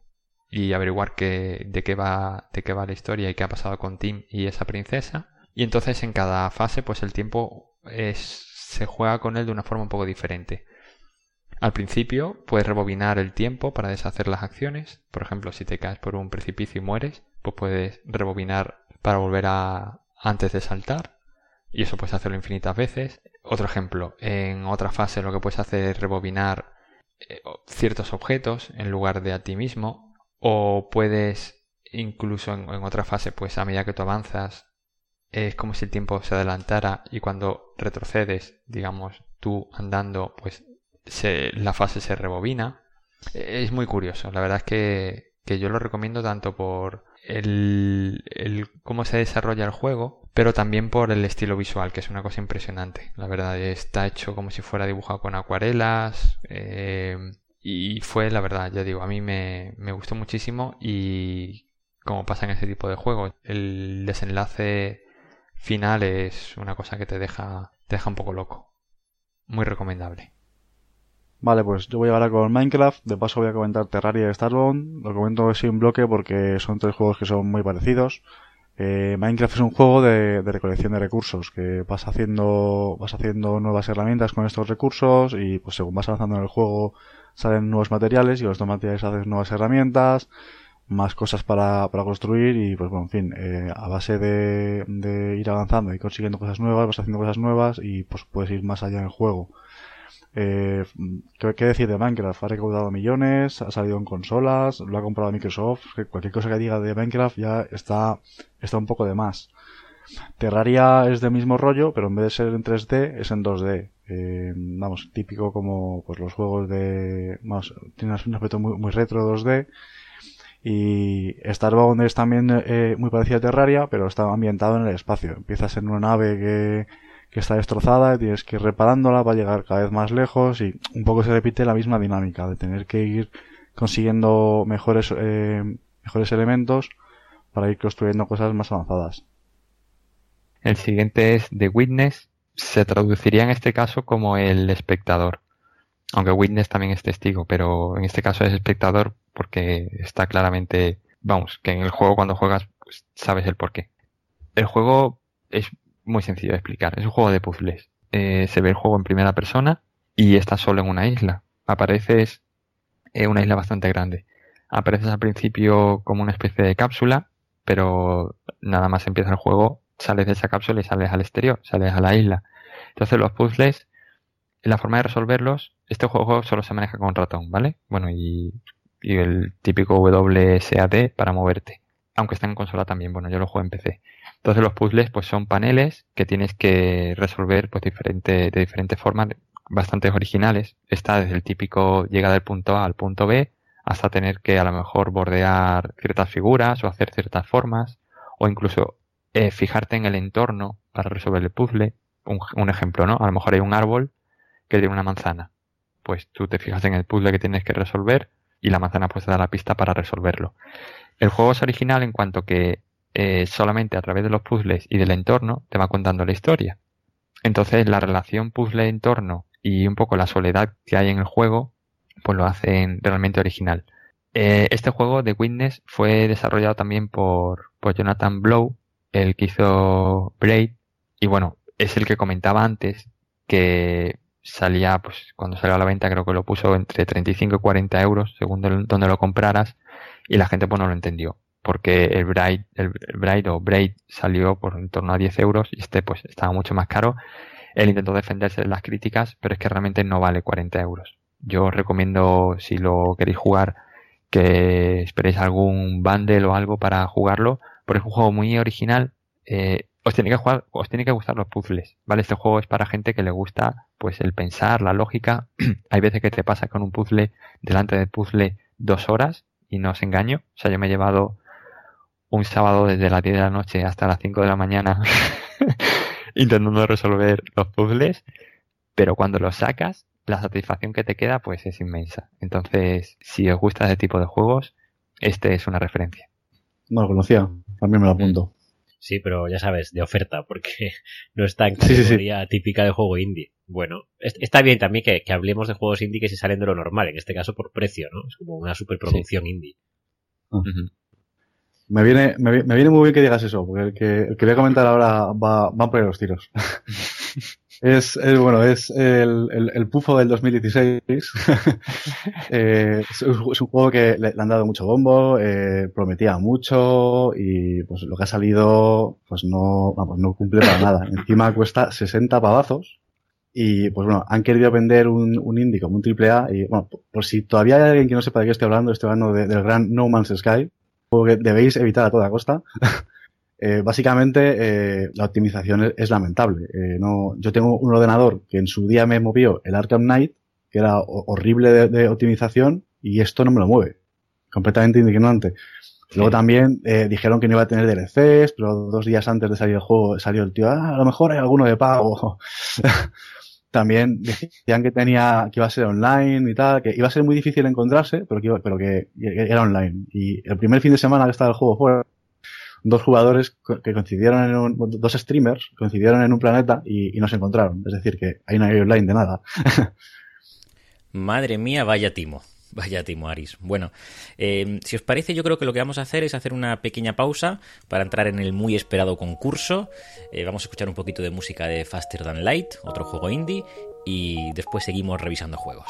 y averiguar de, qué va, de qué va la historia y qué ha pasado con Tim y esa princesa. Y entonces en cada fase, pues el tiempo se juega con él de una forma un poco diferente. Al principio puedes rebobinar el tiempo para deshacer las acciones. Por ejemplo, si te caes por un precipicio y mueres, pues puedes rebobinar para volver a antes de saltar. Y eso puedes hacerlo infinitas veces. Otro ejemplo, en otra fase lo que puedes hacer es rebobinar eh, ciertos objetos en lugar de a ti mismo. O puedes, incluso en, otra fase, pues a medida que tú avanzas, es como si el tiempo se adelantara y cuando retrocedes, digamos, tú andando, pues la fase se rebobina. Es muy curioso, la verdad es que, que yo lo recomiendo tanto por el, cómo se desarrolla el juego, pero también por el estilo visual, que es una cosa impresionante. La verdad, está hecho como si fuera dibujado con acuarelas. Eh, y fue, la verdad, ya digo, a mí me, me gustó muchísimo y como pasa en ese tipo de juegos, el desenlace final es una cosa que te deja, te deja un poco loco. Muy recomendable. Vale, pues yo voy ahora con Minecraft. De paso voy a comentar Terraria y Starbound. Lo comento en bloque porque son tres juegos que son muy parecidos. Eh, Minecraft es un juego de, recolección de recursos que vas haciendo vas haciendo nuevas herramientas con estos recursos y pues según vas avanzando en el juego salen nuevos materiales y con estos materiales haces nuevas herramientas más cosas para, para construir y pues bueno en fin eh, a base de, de ir avanzando y consiguiendo cosas nuevas vas haciendo cosas nuevas y pues puedes ir más allá en el juego eh, ¿qué, decir de Minecraft? Ha recaudado millones, ha salido en consolas, lo ha comprado Microsoft. Cualquier cosa que diga de Minecraft ya está, está un poco de más. Terraria es del mismo rollo, pero en vez de ser en 3D, es en 2D. Eh, vamos, típico como pues los juegos de... Vamos, tiene un aspecto muy, retro 2D. Y Starbound es también eh, muy parecido a Terraria, pero está ambientado en el espacio. Empiezas en una nave que que está destrozada y tienes que ir reparándola para llegar cada vez más lejos y un poco se repite la misma dinámica de tener que ir consiguiendo mejores, eh, mejores elementos para ir construyendo cosas más avanzadas. El siguiente es The Witness. Se traduciría en este caso como el espectador. Aunque Witness también es testigo, pero en este caso es espectador porque está claramente, vamos, que en el juego cuando juegas pues, sabes el porqué. El juego es muy sencillo de explicar. Es un juego de puzzles. Eh, se ve el juego en primera persona y estás solo en una isla. Apareces en una isla bastante grande. Apareces al principio como una especie de cápsula, pero nada más empieza el juego, sales de esa cápsula y sales al exterior, sales a la isla. Entonces los puzzles, la forma de resolverlos, este juego solo se maneja con ratón, ¿vale? Bueno, y, y el típico WSAD para moverte. Aunque está en consola también, bueno, yo lo juego en PC. Entonces los puzzles pues son paneles que tienes que resolver pues diferente, de diferentes formas bastante originales. Está desde el típico llega del punto A al punto B hasta tener que a lo mejor bordear ciertas figuras o hacer ciertas formas o incluso eh, fijarte en el entorno para resolver el puzzle. Un, ejemplo, ¿no? A lo mejor hay un árbol que tiene una manzana. Pues tú te fijas en el puzzle que tienes que resolver y la manzana pues te da la pista para resolverlo. El juego es original en cuanto que eh, solamente a través de los puzzles y del entorno te va contando la historia. Entonces la relación puzzle-entorno y un poco la soledad que hay en el juego, pues lo hacen realmente original. Eh, este juego de Witness fue desarrollado también por, por Jonathan Blow, el que hizo Braid, y bueno, es el que comentaba antes que salía, pues cuando salió a la venta creo que lo puso entre 35 y 40 euros según donde lo compraras y la gente pues no lo entendió porque el Braid, el Braid o Braid salió por en torno a 10 euros y este pues estaba mucho más caro. Él intentó defenderse de las críticas, pero es que realmente no vale 40 euros. Yo os recomiendo, si lo queréis jugar, que esperéis algún bundle o algo para jugarlo, porque es un juego muy original. Eh, os tiene que jugar, os tiene que gustar los puzzles, ¿vale? Este juego es para gente que le gusta, pues, el pensar, la lógica. [CLEARS THROAT] Hay veces que te pasa con un puzzle delante del puzzle dos horas y no os engaño. O sea, yo me he llevado un sábado desde las 10 de la noche hasta las 5 de la mañana [LAUGHS] intentando resolver los puzzles, pero cuando los sacas, la satisfacción que te queda pues es inmensa. Entonces, si os gusta ese tipo de juegos, este es una referencia. No lo conocía, también me lo apunto. Sí, pero ya sabes, de oferta, porque [LAUGHS] no está en categoría típica de juego indie. Bueno, está bien también que, hablemos de juegos indie que se salen de lo normal, en este caso por precio, ¿no? Es como una superproducción indie. Ah. Me viene, me, viene muy bien que digas eso, porque el que, el que voy a comentar ahora va, va a poner los tiros. [LAUGHS] es, es, bueno, es el, el, el pufo del 2016. [LAUGHS] eh, es, es, un juego que le, han dado mucho bombo, eh, prometía mucho y pues lo que ha salido pues no, vamos, no cumple para nada. Encima cuesta 60 pavazos. Y pues bueno, han querido vender un, un indie como un triple A y bueno, por, si todavía hay alguien que no sepa de qué estoy hablando, estoy hablando de, del gran No Man's Sky, que debéis evitar a toda costa. [LAUGHS] eh, básicamente, eh, la optimización es, lamentable. Eh, no, yo tengo un ordenador que en su día me movió el Arkham Knight, que era horrible de, de, optimización, y esto no me lo mueve. completamente indignante. Luego también dijeron que no iba a tener DLCs, pero dos días antes de salir el juego salió el tío, ah, a lo mejor hay alguno de pago. [LAUGHS] también decían que tenía, que iba a ser online y tal, que iba a ser muy difícil encontrarse, pero que, pero que era online. Y el primer fin de semana que estaba el juego fue dos jugadores que coincidieron en un, dos streamers coincidieron en un planeta y, y no se encontraron. Es decir, que hay online de nada. [LAUGHS] Madre mía, vaya timo. Vaya Timo Aris. Bueno, eh, si os parece, yo creo que lo que vamos a hacer es hacer una pequeña pausa para entrar en el muy esperado concurso. Eh, vamos a escuchar un poquito de música de Faster Than Light, otro juego indie, y después seguimos revisando juegos.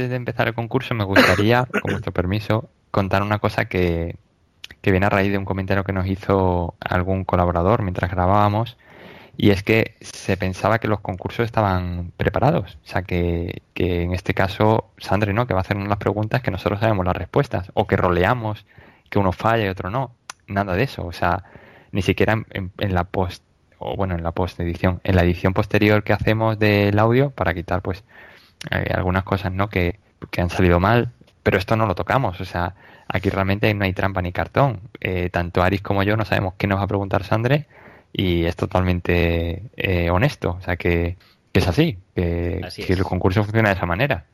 Antes de empezar el concurso, me gustaría, con vuestro permiso, contar una cosa que, viene a raíz de un comentario que nos hizo algún colaborador mientras grabábamos. Y es que se pensaba que los concursos estaban preparados. O sea, que, en este caso, Sandre, ¿no? Que va a hacernos las preguntas que nosotros sabemos las respuestas. O que roleamos, que uno falla y otro no. Nada de eso. O sea, ni siquiera en, en la post, o bueno, en la post edición, en la edición posterior que hacemos del audio, para quitar, pues, hay algunas cosas no que, han salido mal, pero esto no lo tocamos. O sea, aquí realmente no hay trampa ni cartón. Eh, tanto Aris como yo no sabemos qué nos va a preguntar Sandre y es totalmente eh, honesto. O sea, que, es así, que, el concurso funciona de esa manera.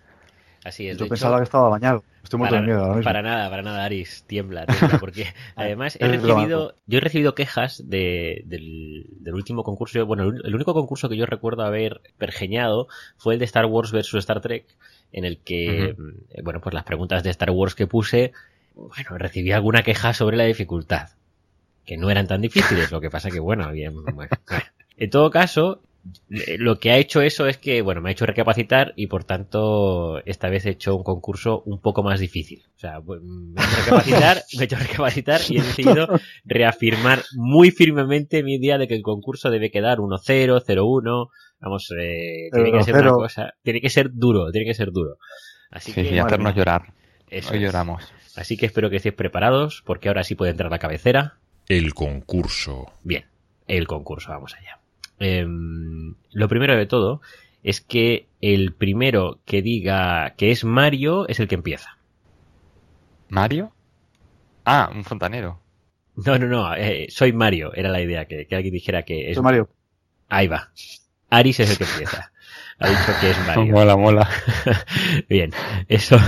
Así es. Yo pensaba que estaba bañado. Estoy muerto de miedo ahora Para nada, para nada, Aris. Tiembla, tiembla. [LAUGHS] Porque además he recibido, yo he recibido quejas de, del, del, último concurso. Bueno, el, único concurso que yo recuerdo haber pergeñado fue el de Star Wars versus Star Trek, en el que, bueno, pues las preguntas de Star Wars que puse, bueno, recibí alguna queja sobre la dificultad. Que no eran tan difíciles, lo que pasa que, bueno, bien, bueno. En todo caso, lo que ha hecho eso es que, bueno, me ha hecho recapacitar y por tanto esta vez he hecho un concurso un poco más difícil. O sea, me he hecho recapacitar, [LAUGHS] me he hecho recapacitar y he decidido reafirmar muy firmemente mi idea de que el concurso debe quedar 1-0, 0-1. Vamos, eh, tiene que ser una cosa, tiene que ser duro, tiene que ser duro. Así que, y hacernos llorar. Hoy lloramos. Así que espero que estéis preparados porque ahora sí puede entrar la cabecera. El concurso. Bien, el concurso, vamos allá. Em, lo primero de todo es que el primero que diga que es Mario es el que empieza. ¿Mario? Ah, un fontanero. No, no, no, eh, soy Mario, era la idea, que, alguien dijera que es... Soy Mario. Ahí va. Aris es el que empieza ha dicho que es Mario. [LAUGHS] Mola, mola. [LAUGHS] Bien, eso,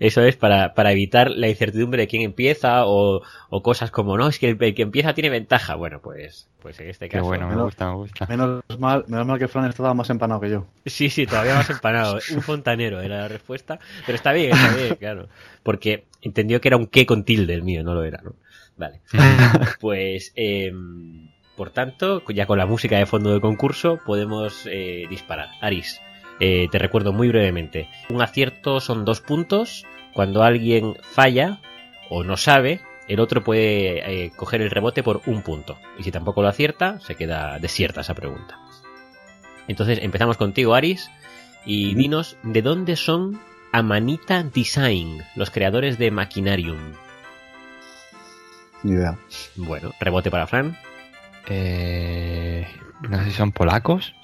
eso es para, para evitar la incertidumbre de quién empieza o, o cosas como, no, es que el, que empieza tiene ventaja. Bueno, pues, pues en este caso. Qué bueno, me gusta, me gusta. Menos mal, menos mal que Fran estaba más empanado que yo. Sí, sí, todavía más empanado. un fontanero era la respuesta. Pero está bien, está bien, claro. Porque entendió que era un qué con tilde el mío, no lo era, ¿no? Vale. [LAUGHS] pues, eh, por tanto, ya con la música de fondo del concurso podemos eh, disparar. Aris, eh, te recuerdo muy brevemente. Un acierto son dos puntos. Cuando alguien falla o no sabe, el otro puede eh, coger el rebote por un punto. Y si tampoco lo acierta, se queda desierta esa pregunta. Entonces empezamos contigo, Aris, y dinos de dónde son Amanita Design, los creadores de Machinarium. Ni idea. Bueno, rebote para Fran. Eh, no sé si son polacos.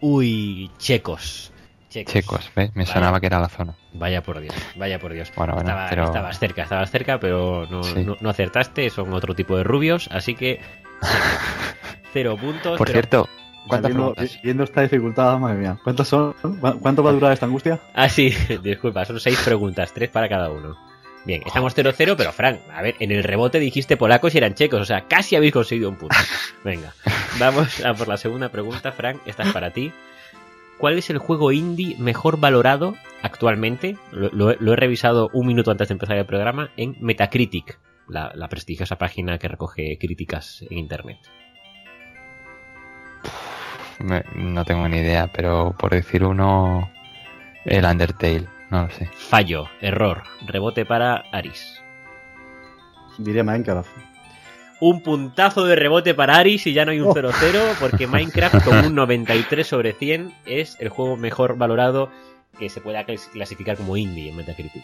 Uy, checos. Checos. ¿ves? Me sonaba que era la zona. Vaya por Dios, vaya por Dios. Bueno, bueno, Estaba- pero- Estabas cerca, estabas cerca, pero no, Sí. no- no acertaste, son otro tipo de rubios, así que [LAUGHS] cero puntos. Por pero- cierto, ¿cuántas viendo, preguntas? viendo esta dificultad, madre mía. ¿Cuántas son? ¿Cu- ¿Cuánto va a durar esta angustia? Ah, sí, [LAUGHS] disculpa, son seis preguntas, tres para cada uno. Bien, estamos 0-0, pero Frank, a ver, en el rebote dijiste polacos y eran checos, o sea, casi habéis conseguido un punto. [LAUGHS] Venga, vamos a por la segunda pregunta, Frank, esta es para ti. ¿Cuál es el juego indie mejor valorado actualmente? Lo, lo he- lo he revisado un minuto antes de empezar el programa en Metacritic, la, la prestigiosa página que recoge críticas en Internet. Me- no tengo ni idea, pero por decir uno, el Undertale, no lo sé. Fallo, error, rebote para Aris. Diría Minecraft. Un puntazo de rebote para Aris y ya no hay un Oh. 0-0 porque [LAUGHS] Minecraft con un 93 sobre 100 es el juego mejor valorado que se pueda clas- clasificar como indie en Metacritic.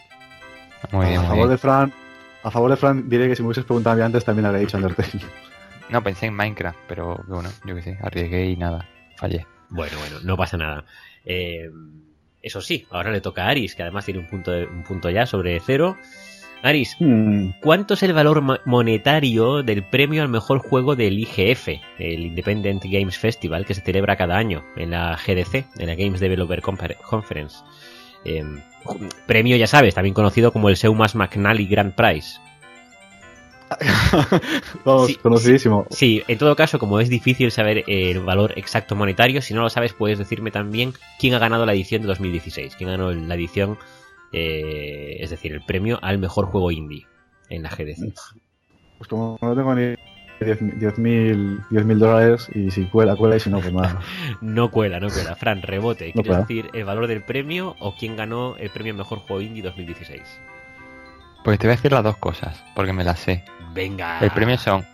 Muy bien, a muy favor bien. de Fran, a favor de Fran diré que si me hubieses preguntado a mí antes también habría dicho Undertale. [LAUGHS] No, pensé en Minecraft, pero bueno, yo qué sé, arriesgué y nada, fallé. Bueno, bueno, no pasa nada. Eh, eso sí, ahora le toca a Aris, que además tiene un punto, de- un punto ya sobre cero. Aris, Hmm, ¿cuánto es el valor monetario del premio al mejor juego del IGF, el Independent Games Festival, que se celebra cada año en la GDC, en la Games Developer Conference? Eh, premio, ya sabes, también conocido como el Seumas McNally Grand Prize. [LAUGHS] Vamos, Sí, conocidísimo. Sí, en todo caso, como es difícil saber el valor exacto monetario, si no lo sabes, puedes decirme también quién ha ganado la edición de 2016, quién ganó la edición, eh, es decir, el premio al mejor juego indie en la GDC. Pues como no tengo ni 10.000 10.000 dólares y si cuela, cuela y si no, pues nada. [LAUGHS] No cuela, no cuela. Fran, rebote. ¿Quieres decir el valor del premio o quién ganó el premio al mejor juego indie 2016? Pues te voy a decir las dos cosas, porque me las sé. Venga. El premio son,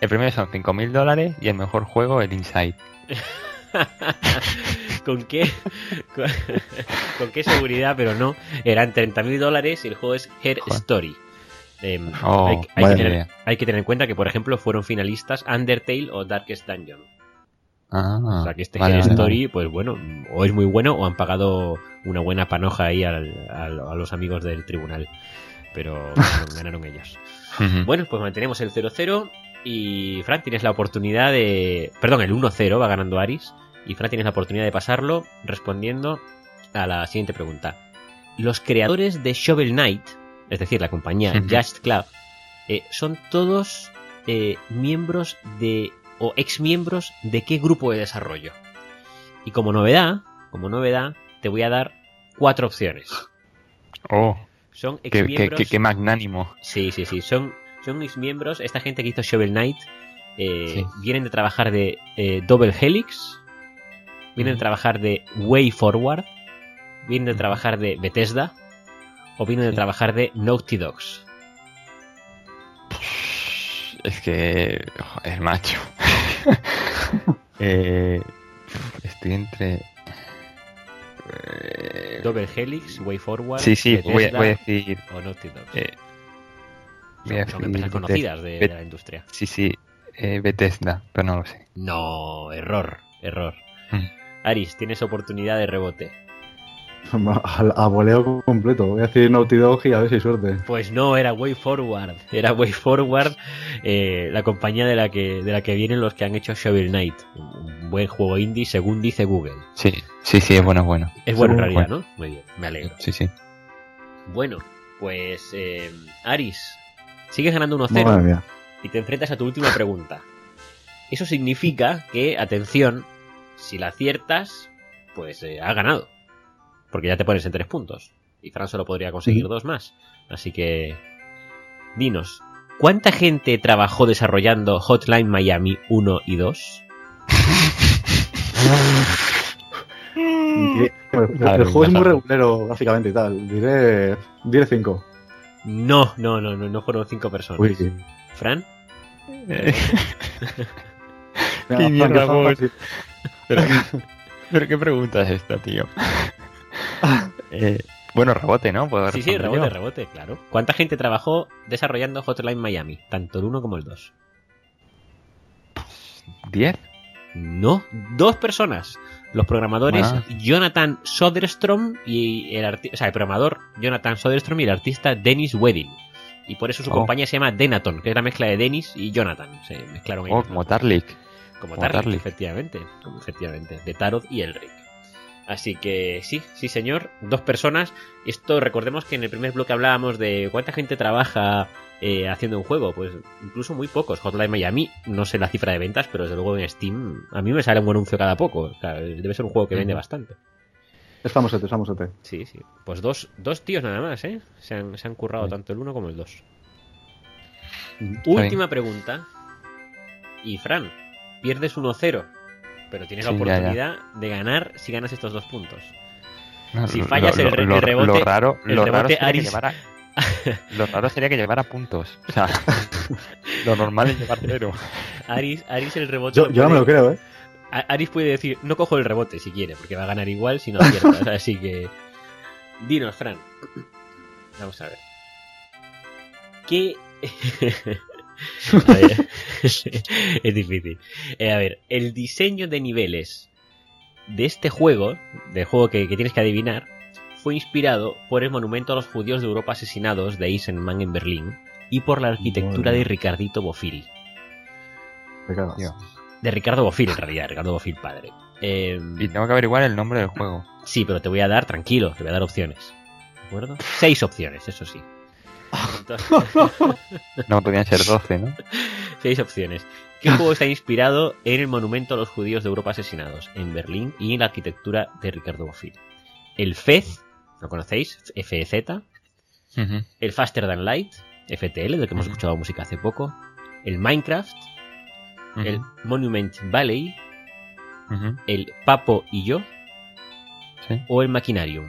el premio son 5.000 dólares y el mejor juego el Inside. [LAUGHS] ¿Con qué? Con, con qué seguridad, pero no. Eran 30.000 dólares y el juego es Her Joder. Story. Em, Oh, hay, que tener, idea. hay que tener en cuenta que, por ejemplo, fueron finalistas Undertale o Darkest Dungeon. Ah, o sea que este vale, Her vale, Story, pues bueno, o es muy bueno o han pagado una buena panoja ahí al- al- a los amigos del tribunal. Pero ganaron, ganaron ellos. Bueno, pues mantenemos el 0-0 y Fran tienes la oportunidad de... Perdón, el 1-0 va ganando Aris y Fran tienes la oportunidad de pasarlo respondiendo a la siguiente pregunta. Los creadores de Shovel Knight, es decir, la compañía Ujú. Just Club, eh, son todos eh, miembros de... o ex miembros de qué grupo de desarrollo. Y como novedad, como novedad, te voy a dar cuatro opciones. Oh, Son ex qué, miembros... qué- qué magnánimo. Sí, sí, sí. Son, son mis miembros. Esta gente que hizo Shovel Knight eh, Sí. vienen de trabajar de eh, Double Helix, vienen de trabajar de Way Forward, vienen de trabajar de Bethesda o vienen de Sí. trabajar de Naughty Dogs. Es que es macho. [LAUGHS] [LAUGHS] eh, estoy entre. Eh, Double Helix, Way Forward, sí, sí, voy a, Bethesda voy a decir. o eh, son a son empresas conocidas de, la industria. Sí, sí, eh, Bethesda, pero no lo sé. No, error, error. Mm. Aris, tienes oportunidad de rebote. [LAUGHS] Al- A, voleo completo. Voy a decir Naughty Dog y a ver si hay suerte. Pues no, era Way Forward. Era Way Forward, eh, la compañía de la que de la que vienen los que han hecho Shovel Knight. Un buen juego indie, según dice Google. Sí, sí, sí, es bueno, es bueno. Es bueno en Según realidad, Juan. ¿no? Muy bien, me alegro. Sí, sí. Bueno, pues eh, Aris, sigues ganando 1-0 Madre mía. y te enfrentas a tu última pregunta. Eso significa que, atención, si la aciertas, pues eh, has ganado. Porque ya te pones en tres puntos. Y Fran solo podría conseguir dos más. Así que, dinos, ¿cuánta gente trabajó desarrollando Hotline Miami 1 y 2? [LAUGHS] Diré- [LAUGHS] El, Claro, el juego es muy regulero gráficamente y tal. Diré, diré 5. No, no, no, no, no fueron cinco personas. Uy, sí. ¿Fran? Eh, [LAUGHS] Qué mierda, pero qué pregunta es esta, tío. [LAUGHS] Eh, bueno, rebote, ¿no? ¿Puedo Sí, sí, rebote, yo? rebote, claro. ¿Cuánta gente trabajó desarrollando Hotline Miami? Tanto el 1 como el 2. ¿Diez? No, dos personas. Los programadores Ah. Jonathan Soderstrom y el arti- o sea, el programador Jonathan Soderstrom y el artista Dennis Wedding. Y por eso su Oh. compañía se llama Denaton, que es la mezcla de Dennis y Jonathan. Se mezclaron Oh, ellos. como ¿no? Tarlik. Como como Tarlik, Tarlik. efectivamente. Como efectivamente. De Tarot y Elric. Así que sí, sí señor, dos personas. Esto recordemos que en el primer bloque hablábamos de cuánta gente trabaja eh, haciendo un juego. Pues incluso muy pocos. Hotline Miami, no sé la cifra de ventas, pero desde luego en Steam a mí me sale un buen anuncio cada poco. O sea, debe ser un juego que vende bastante. Es famosete, es famosete. Sí, sí. Pues dos, dos tíos nada más, ¿eh? Se han, se han currado Sí. tanto el uno como el dos. Última pregunta. Y Fran, pierdes 1-0, pero tienes la Sí, ya, ya. oportunidad de ganar si ganas estos dos puntos. Si fallas lo- el re- lo- el rebote- lo raro, el lo rebote raro sería que Aris- llevara, [LAUGHS] lo raro sería que llevara puntos. O sea, [LAUGHS] lo normal es llevar cero. Aris, Aris el rebote. Yo, yo no me lo creo, ¿eh? Aris puede decir, no cojo el rebote si quiere, porque va a ganar igual si no aciertas. [LAUGHS] Así que. Dinos, Fran. Vamos a ver. ¿Qué. a ver. [LAUGHS] es difícil. Eh, a ver, el diseño de niveles de este juego, del juego que, que tienes que adivinar, fue inspirado por el monumento a los judíos de Europa asesinados de Eisenman en Berlín y por la arquitectura de. Ricardito Bofill. De Ricardo Bofill, en realidad, Ricardo Bofill padre. Eh, Y tengo que averiguar el nombre del juego. sí, pero te voy a dar, tranquilo, te voy a dar opciones. ¿De acuerdo? Seis opciones, eso sí. [LAUGHS] Entonces, No, podían ser 12, ¿no? [LAUGHS] seis opciones. ¿Qué [LAUGHS] juego está inspirado en el monumento a los judíos de Europa asesinados en Berlín y en la arquitectura de Ricardo Bofill? El FEZ, ¿lo conocéis? FEZ. El Faster Than Light, FTL, del que hemos escuchado música hace poco. El Minecraft. El. Monument Valley. El Papo y yo. Sí. O el Maquinarium.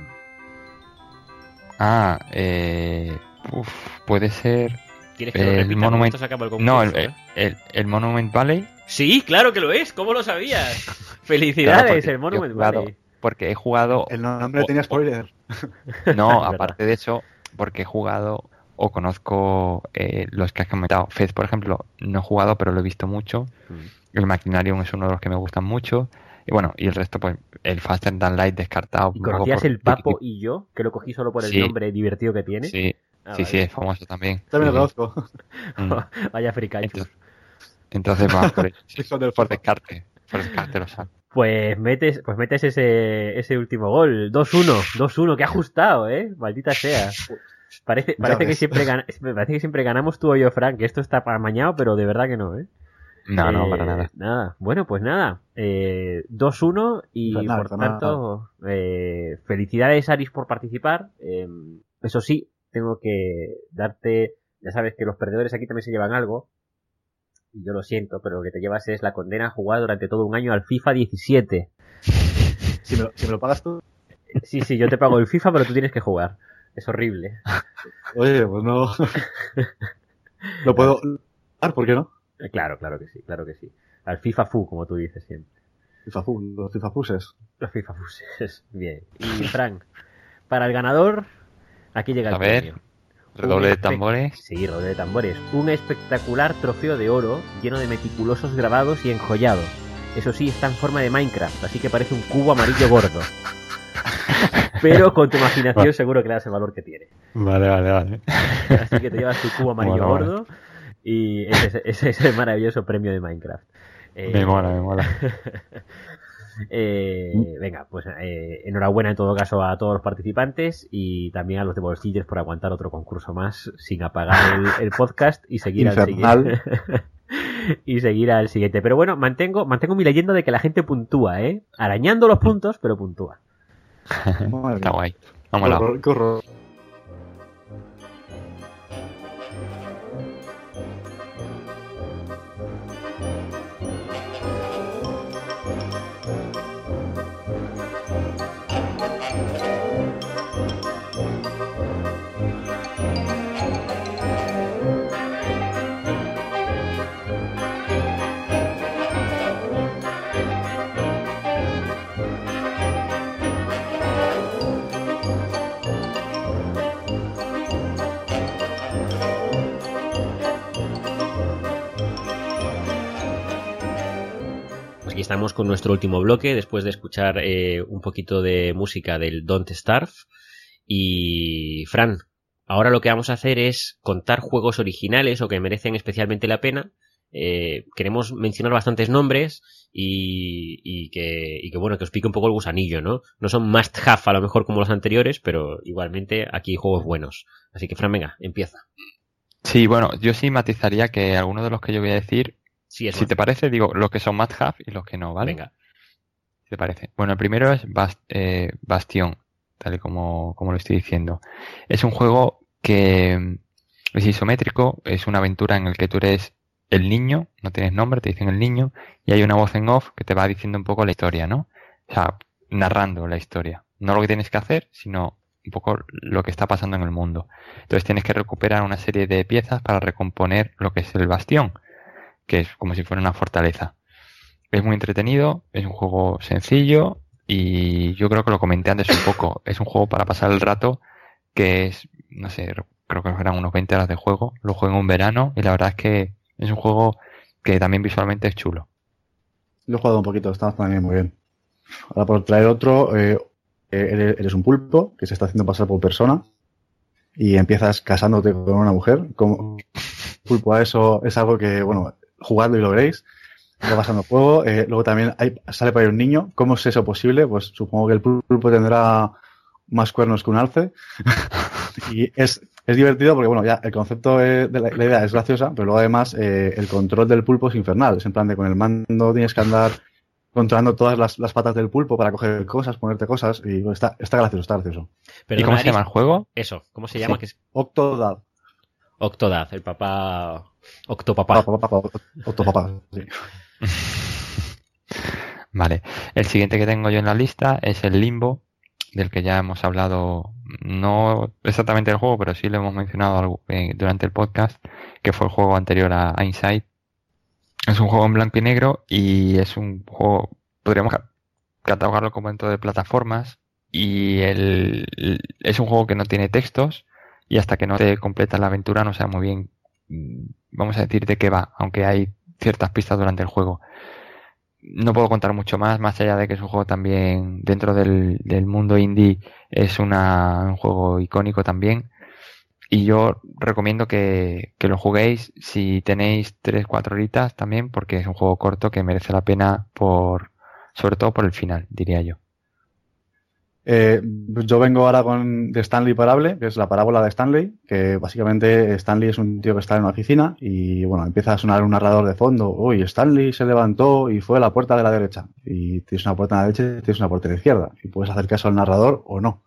Ah, eh, uf, puede ser. ¿Quieres que lo El repita? Con Monument- esto se acaba el No, el, concurso, ¿eh? el, el Monument Valley. Sí, claro que lo es. ¿Cómo lo sabías? [LAUGHS] Felicidades, Claro, porque el Monument jugado- Valley. Porque he jugado. El nombre o- tenía o- spoiler. [LAUGHS] No, [LAUGHS] aparte de eso, porque he jugado o conozco eh, los que has comentado. Fez, por ejemplo, no he jugado, pero lo he visto mucho. Mm. El Maquinarium es uno de los que me gustan mucho. Y bueno, y el resto, pues, el Faster Than Light descartado. ¿Y conocías por- el Papo y yo? Que lo cogí solo por el Sí. nombre divertido que tiene. Sí, Ah, sí, vale. sí, es famoso también. También lo Sí, conozco. mm. [LAUGHS] Vaya fricachos. Entonces, entonces vamos por, [LAUGHS] del por descarte. Por descarte lo saco. Pues metes, pues metes ese, ese último gol. 2-1, 2-1, que ajustado, eh. Maldita sea. Parece, parece, que siempre gana- parece que siempre ganamos tú o yo, Frank, que esto está para mañana, pero de verdad que no, eh. No, no, Eh, para nada. Nada. Bueno, pues nada. Eh, 2-1 y nada, por nada. tanto, eh, felicidades Aris por participar. Eh, eso sí, tengo que darte, ya sabes que los perdedores aquí también se llevan algo. Y yo lo siento, pero lo que te llevas es la condena a jugar durante todo un año al FIFA 17. Si me, lo, si me lo pagas tú. Sí, sí, yo te pago el FIFA, pero tú tienes que jugar. Es horrible. Oye, pues no. Lo puedo dar, ¿por qué no? Claro, claro que sí, claro que sí. Al FIFA Fu, como tú dices siempre. FIFA Fu, los FIFA Fuses. Los FIFA Fuses. Bien. Y Frank, para el ganador, aquí llega el A ver, premio. Redoble de tambores. Sí, rodeado de tambores. Un espectacular trofeo de oro lleno de meticulosos grabados y enjollado. Eso sí, está en forma de Minecraft, así que parece un cubo amarillo gordo. [LAUGHS] Pero con tu imaginación seguro que le das el valor que tiene. Vale, vale, vale. Así que te llevas tu cubo amarillo Bueno, vale. gordo y ese, ese es el maravilloso premio de Minecraft. Eh, Me mola, me mola. [LAUGHS] eh, venga, pues eh, enhorabuena en todo caso a todos los participantes y también a los de bolsillos por aguantar otro concurso más sin apagar el, el podcast y seguir Infernal. al siguiente. [LAUGHS] y seguir al siguiente. Pero bueno, mantengo, mantengo mi leyenda de que la gente puntúa, ¿eh? Arañando los puntos, pero puntúa. Está guay. Qué Estamos con nuestro último bloque después de escuchar eh, un poquito de música del Don't Starve. Y Fran, ahora lo que vamos a hacer es contar juegos originales o que merecen especialmente la pena. Eh, queremos mencionar bastantes nombres y, que, y que, bueno, que os pique un poco el gusanillo, ¿no? No son must have a lo mejor como los anteriores, pero igualmente aquí hay juegos buenos. Así que Fran, venga, empieza. Sí, bueno, yo sí matizaría que algunos de los que yo voy a decir si te parece, digo los que son must have y los que no, ¿vale? Venga. te parece. Bueno, el primero es eh, Bastion, tal y como, como lo estoy diciendo. Es un juego que mm, es isométrico, es una aventura en el que tú eres el niño, no tienes nombre, te dicen el niño, y hay una voz en off que te va diciendo un poco la historia, ¿no? O sea, narrando la historia. No lo que tienes que hacer, sino un poco lo que está pasando en el mundo. Entonces tienes que recuperar una serie de piezas para recomponer lo que es el bastión que es como si fuera una fortaleza. Es muy entretenido, es un juego sencillo y yo creo que lo comenté antes un poco. Es un juego para pasar el rato que es, no sé, creo que eran unos 20 horas de juego. Lo juego en un verano y la verdad es que es un juego que también visualmente es chulo. Lo he jugado un poquito, está también muy bien. Ahora por traer otro, eh, eres un pulpo que se está haciendo pasar por persona y empiezas casándote con una mujer. Como pulpo a eso es algo que, bueno, jugadlo y lo veréis. Va pasando juego. Eh, luego también hay, sale para ahí un niño. ¿Cómo es eso posible? Pues supongo que el pulpo tendrá más cuernos que un alce. [LAUGHS] y es, es divertido porque, bueno, ya el concepto de la, idea es graciosa, pero luego además eh, el control del pulpo es infernal. Es en plan de con el mando tienes que andar controlando todas las, patas del pulpo para coger cosas, ponerte cosas. Y está, está gracioso, está gracioso. ¿Y cómo se llama el juego? Eso, ¿cómo se llama? Octodad. Octodad, el papá Octopapá. Octopapá, sí. [LAUGHS] Vale. El siguiente que tengo yo en la lista es el Limbo, del que ya hemos hablado, no exactamente del juego, pero sí lo hemos mencionado eh, durante el podcast, que fue el juego anterior a, Inside. Es un juego en blanco y negro y es un juego, podríamos catalogarlo como dentro de plataformas y el, es un juego que no tiene textos y hasta que no te completa la aventura no sabe muy bien vamos a decir de qué va, aunque hay ciertas pistas durante el juego. No puedo contar mucho más, más allá de que es un juego también dentro del, mundo indie, es una, un juego icónico también. Y yo recomiendo que, que lo juguéis si tenéis 3-4 horitas también, porque es un juego corto que merece la pena por, sobre todo por el final, diría yo. Eh, yo vengo ahora con de Stanley Parable, que es la parábola de Stanley, que básicamente Stanley es un tío que está en una oficina y bueno, empieza a sonar un narrador de fondo. Uy, Stanley se levantó y fue a la puerta de la derecha. Y tienes una puerta a la derecha y tienes una puerta a la izquierda. Y puedes hacer caso al narrador o no.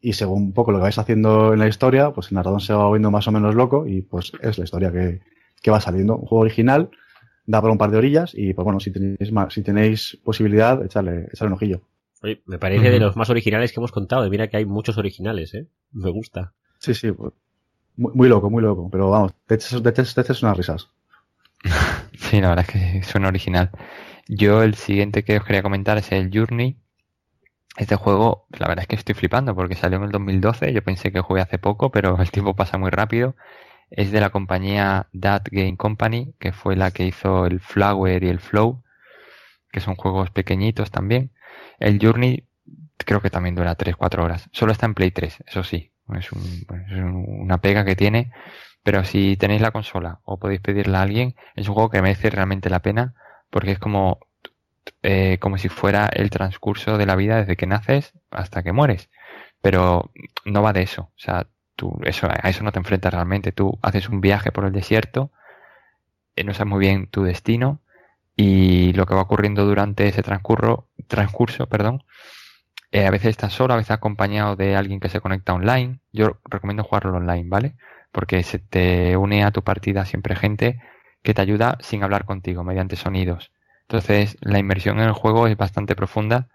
Y según un poco lo que vais haciendo en la historia, pues el narrador se va volviendo más o menos loco y pues es la historia que, que va saliendo. Un juego original, da para un par de orillas y pues bueno, si tenéis, si tenéis posibilidad, echarle, echarle un ojillo me parece de los más originales que hemos contado. Y mira que hay muchos originales, ¿eh? Me gusta. Sí, sí. Pues, muy, loco, muy loco. Pero vamos, te echas, unas risas. [LAUGHS] sí, la verdad es que suena original. Yo el siguiente que os quería comentar es el Journey. Este juego, la verdad es que estoy flipando porque salió en el 2012. Yo pensé que jugué hace poco, pero [LAUGHS] el tiempo pasa muy rápido. Es de la compañía That Game Company, que fue la que hizo el Flower y el Flow, que son juegos pequeñitos también. El Journey creo que también dura 3-4 horas. Solo está en Play 3, eso sí. Es, una pega que tiene. Pero si tenéis la consola o podéis pedirla a alguien, es un juego que merece realmente la pena porque es como, eh, como si fuera el transcurso de la vida desde que naces hasta que mueres. Pero no va de eso. O sea, tú eso, a eso no te enfrentas realmente. Tú haces un viaje por el desierto, eh, no sabes muy bien tu destino y lo que va ocurriendo durante ese transcurso, transcurso perdón, eh, a veces estás solo, a veces acompañado de alguien que se conecta online. Yo recomiendo jugarlo online, ¿vale? Porque se te une a tu partida siempre gente que te ayuda sin hablar contigo, mediante sonidos. Entonces, la inmersión en el juego es bastante profunda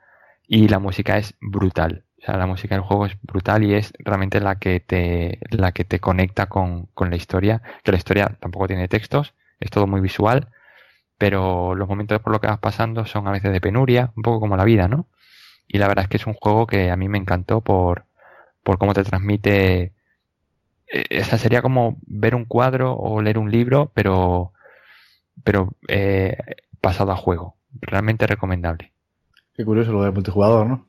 y la música es brutal. O sea, la música del juego es brutal y es realmente la que te, la que te conecta con, con la historia. Que la historia tampoco tiene textos, es todo muy visual pero los momentos por lo que vas pasando son a veces de penuria, un poco como la vida, ¿no? Y la verdad es que es un juego que a mí me encantó por, por cómo te transmite. Eh, esa sería como ver un cuadro o leer un libro, pero, pero eh, pasado a juego. realmente recomendable. Qué curioso lo de multijugador, ¿no?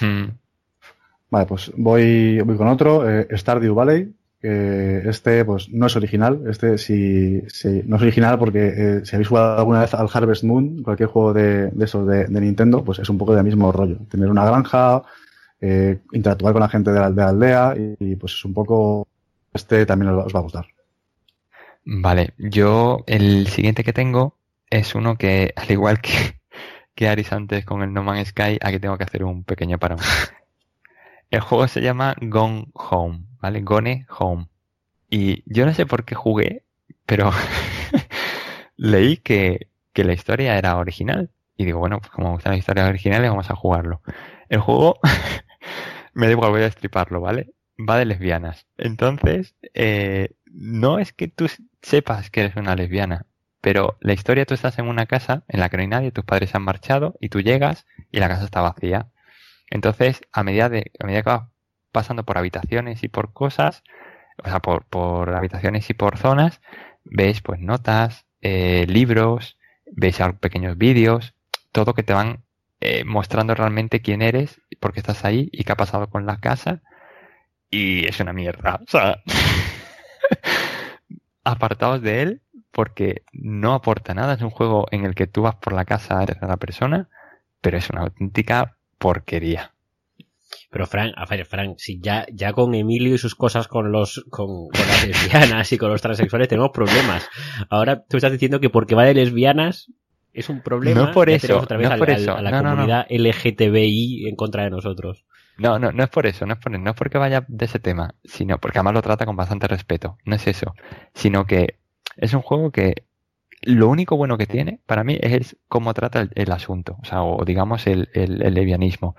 Hmm. [LAUGHS] Vale, pues voy, voy con otro, eh, Stardew Valley. Este, pues, no es original. Este, si, no es original porque eh, si habéis jugado alguna vez al Harvest Moon, cualquier juego de, de esos de, Nintendo, pues es un poco del mismo rollo. Tener una granja, eh, interactuar con la gente de la, aldea y, pues es un poco, este también os va a gustar. Vale, yo el siguiente que tengo es uno que, al igual que, [LAUGHS] que Aris antes con el No Man's Sky, aquí tengo que hacer un pequeño parón. El juego se llama Gone Home, ¿vale? Gone Home. Y yo no sé por qué jugué, pero [LAUGHS] leí que, que, la historia era original. Y digo, bueno, pues como me gustan las historias originales, vamos a jugarlo. El juego, [LAUGHS] me da igual, voy a destriparlo, ¿vale? Va de lesbianas. Entonces, eh, no es que tú sepas que eres una lesbiana, pero la historia tú estás en una casa en la que no hay nadie, tus padres han marchado y tú llegas y la casa está vacía. Entonces, a medida, de, a medida que vas pasando por habitaciones y por cosas, o sea, por, por habitaciones y por zonas, veis pues notas, eh, libros, veis pequeños vídeos, todo que te van eh, mostrando realmente quién eres, por qué estás ahí y qué ha pasado con la casa. Y es una mierda. O sea, [LAUGHS] apartados de él porque no aporta nada. Es un juego en el que tú vas por la casa, eres la persona, pero es una auténtica porquería. Pero Frank, a ver, Frank, si ya, ya con Emilio y sus cosas con los, con, las lesbianas y con los transexuales tenemos problemas. Ahora tú estás diciendo que porque va de lesbianas es un problema. No por eso, otra vez no por eso. a la comunidad LGTBI en contra de nosotros. No, no, no es por eso, no es, por, no es porque vaya de ese tema, sino porque además lo trata con bastante respeto. No es eso, sino que es un juego que lo único bueno que tiene para mí es cómo trata el, asunto, o sea, o digamos el, el, el, levianismo.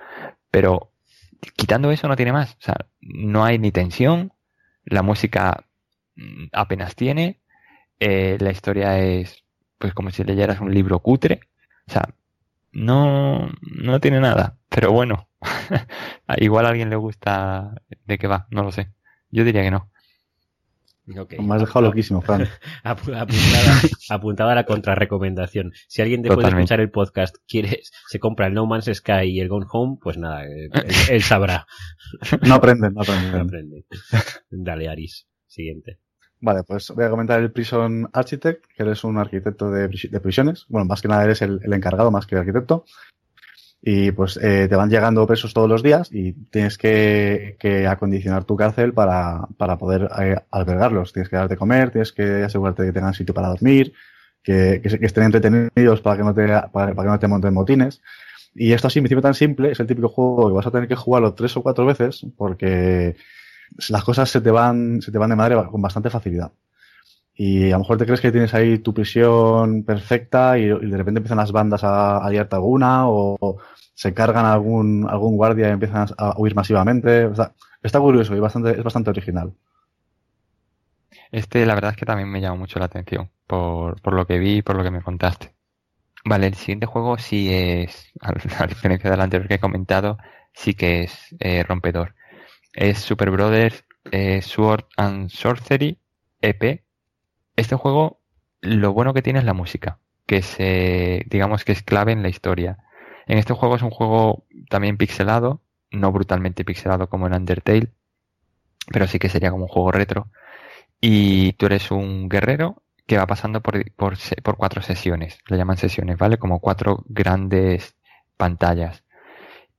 Pero quitando eso no tiene más, o sea, no hay ni tensión, la música mm, apenas tiene, eh, la historia es pues como si leyeras un libro cutre, o sea, no, no tiene nada, pero bueno, [LAUGHS] igual a alguien le gusta de qué va, no lo sé, yo diría que no. Me has dejado loquísimo, Fran. [LAUGHS] [LAUGHS] apuntada, a la contrarrecomendación. Si alguien después de escuchar el podcast quiere, se compra el No Man's Sky y el Gone Home, pues nada, eh, él, sabrá. [LAUGHS] No aprende, no aprende. No aprende. Dale, Aris. Siguiente. Vale, pues voy a comentar el Prison Architect, que eres un arquitecto de, prisiones. Bueno, más que nada eres el, el encargado más que el arquitecto y pues eh, te van llegando presos todos los días y tienes que, que acondicionar tu cárcel para, para poder eh, albergarlos. Tienes que darte comer, tienes que asegurarte que tengan sitio para dormir, que, que, estén entretenidos para que no te, para, que no te monten motines. Y esto así, en principio tan simple, es el típico juego que vas a tener que jugarlo tres o cuatro veces porque las cosas se te van, se te van de madre con bastante facilidad. Y a lo mejor te crees que tienes ahí tu prisión perfecta y, de repente empiezan las bandas a, a alguna o se cargan algún, algún guardia y empiezan a huir masivamente. está curioso y bastante, es bastante original. Este la verdad es que también me llamó mucho la atención por, por lo que vi y por lo que me contaste. Vale, el siguiente juego sí es, [LAUGHS] a diferencia del anterior que he comentado, sí que es eh, rompedor. Es Super Brothers eh, Sword and Sorcery EP este juego, lo bueno que tiene es la música, que se, digamos que es clave en la historia. En este juego es un juego también pixelado, no brutalmente pixelado como en Undertale, pero sí que sería como un juego retro. Y tú eres un guerrero que va pasando por, por, cuatro sesiones, le llaman sesiones, ¿vale? Como cuatro grandes pantallas.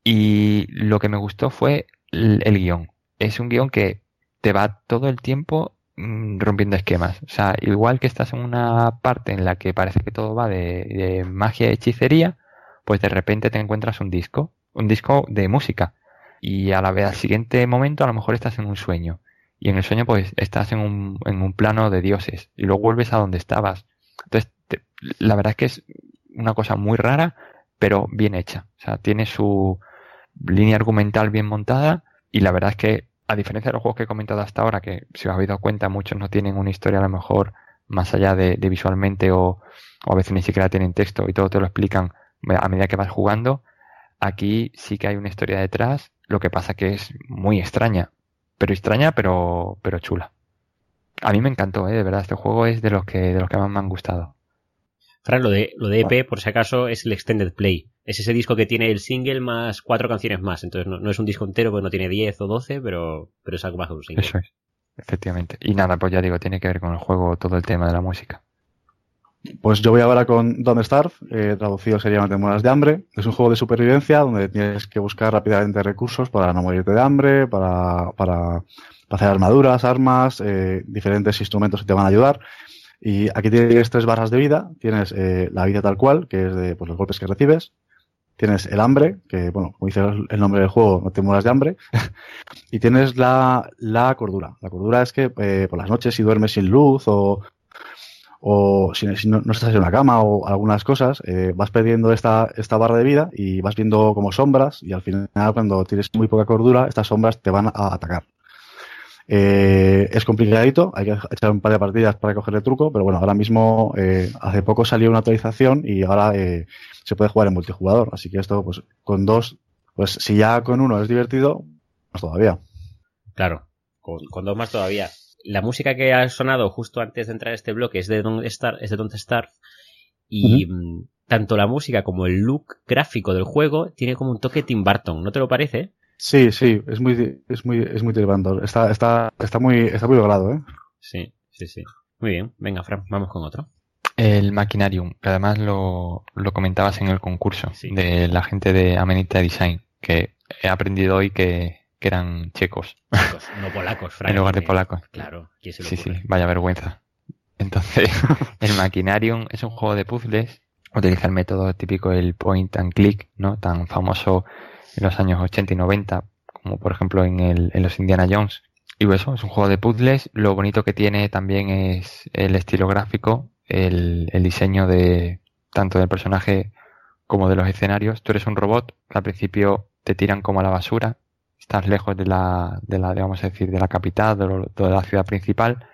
Y lo que me gustó fue el, el guion. Es un guion que te va todo el tiempo rompiendo esquemas. O sea, igual que estás en una parte en la que parece que todo va de, magia y hechicería, pues de repente te encuentras un disco, un disco de música. Y a la vez al siguiente momento a lo mejor estás en un sueño. Y en el sueño pues estás en un, en un plano de dioses. Y luego vuelves a donde estabas. Entonces, la verdad es que es una cosa muy rara, pero bien hecha. O sea, tiene su línea argumental bien montada. Y la verdad es que a diferencia de los juegos que he comentado hasta ahora, que si os habéis dado cuenta, muchos no tienen una historia a lo mejor más allá de, visualmente o, a veces ni siquiera tienen texto y todo te lo explican a medida que vas jugando, aquí sí que hay una historia detrás, lo que pasa que es muy extraña, pero extraña pero, pero chula. A mí me encantó, ¿eh? de verdad, este juego es de los que, de los que más me han gustado. Fran, lo de, lo de EP, por si acaso, es el Extended Play. Es ese disco que tiene el single más cuatro canciones más. Entonces no, es un disco entero porque no tiene 10 o 12, pero, pero es algo más que un single. Eso es, efectivamente. Y nada, pues ya digo, tiene que ver con el juego todo el tema de la música. Pues yo voy ahora con Don't Starve, eh, traducido sería Mueras de Hambre. Es un juego de supervivencia donde tienes que buscar rápidamente recursos para no morirte de hambre, para, para, hacer armaduras, armas, eh, diferentes instrumentos que te van a ayudar. Y aquí tienes tres barras de vida. Tienes eh, la vida tal cual, que es de pues, los golpes que recibes. Tienes el hambre, que, bueno, como dice el nombre del juego, no te mueras de hambre. [LAUGHS] y tienes la, la cordura. La cordura es que por las noches si duermes sin luz o, o si, no, estás en una cama o algunas cosas, eh, vas perdiendo esta, esta barra de vida y vas viendo como sombras y al final cuando tienes muy poca cordura, estas sombras te van a atacar. Eh, es complicadito, hay que echar un par de partidas para coger el truco, pero bueno, ahora mismo eh, hace poco salió una actualización y ahora se puede jugar en multijugador, así que esto pues con dos, pues si ya con uno es divertido, más todavía. Claro, con, con dos más todavía la música que ha sonado justo antes de entrar a este bloque es de Don't Starve, es de Don't Starve y tanto la música como el look gráfico del juego tiene como un toque Tim Burton, ¿no te lo parece? Sí, sí, es muy es muy es muy Burton. Está está está muy está muy logrado, ¿eh? Sí, sí, sí. Muy bien. Venga, Fran, vamos con otro. El Machinarium, que además lo, lo comentabas en el concurso de la gente de Amenita Design, que he aprendido hoy que que eran checos. no polacos, [LAUGHS] En lugar de polacos. Claro, sí, sí, vaya vergüenza. Entonces, [LAUGHS] el Machinarium es un juego de puzzles. Utiliza el método típico el point and click, ¿no? Tan famoso en los años 80 y 90, como por ejemplo en, el, en los Indiana Jones. Y eso, es un juego de puzzles. Lo bonito que tiene también es el estilo gráfico, el, el diseño de tanto del personaje como de los escenarios. Tú eres un robot, al principio te tiran como a la basura, estás lejos de la, de la digamos a decir, de la capital, de, la ciudad principal,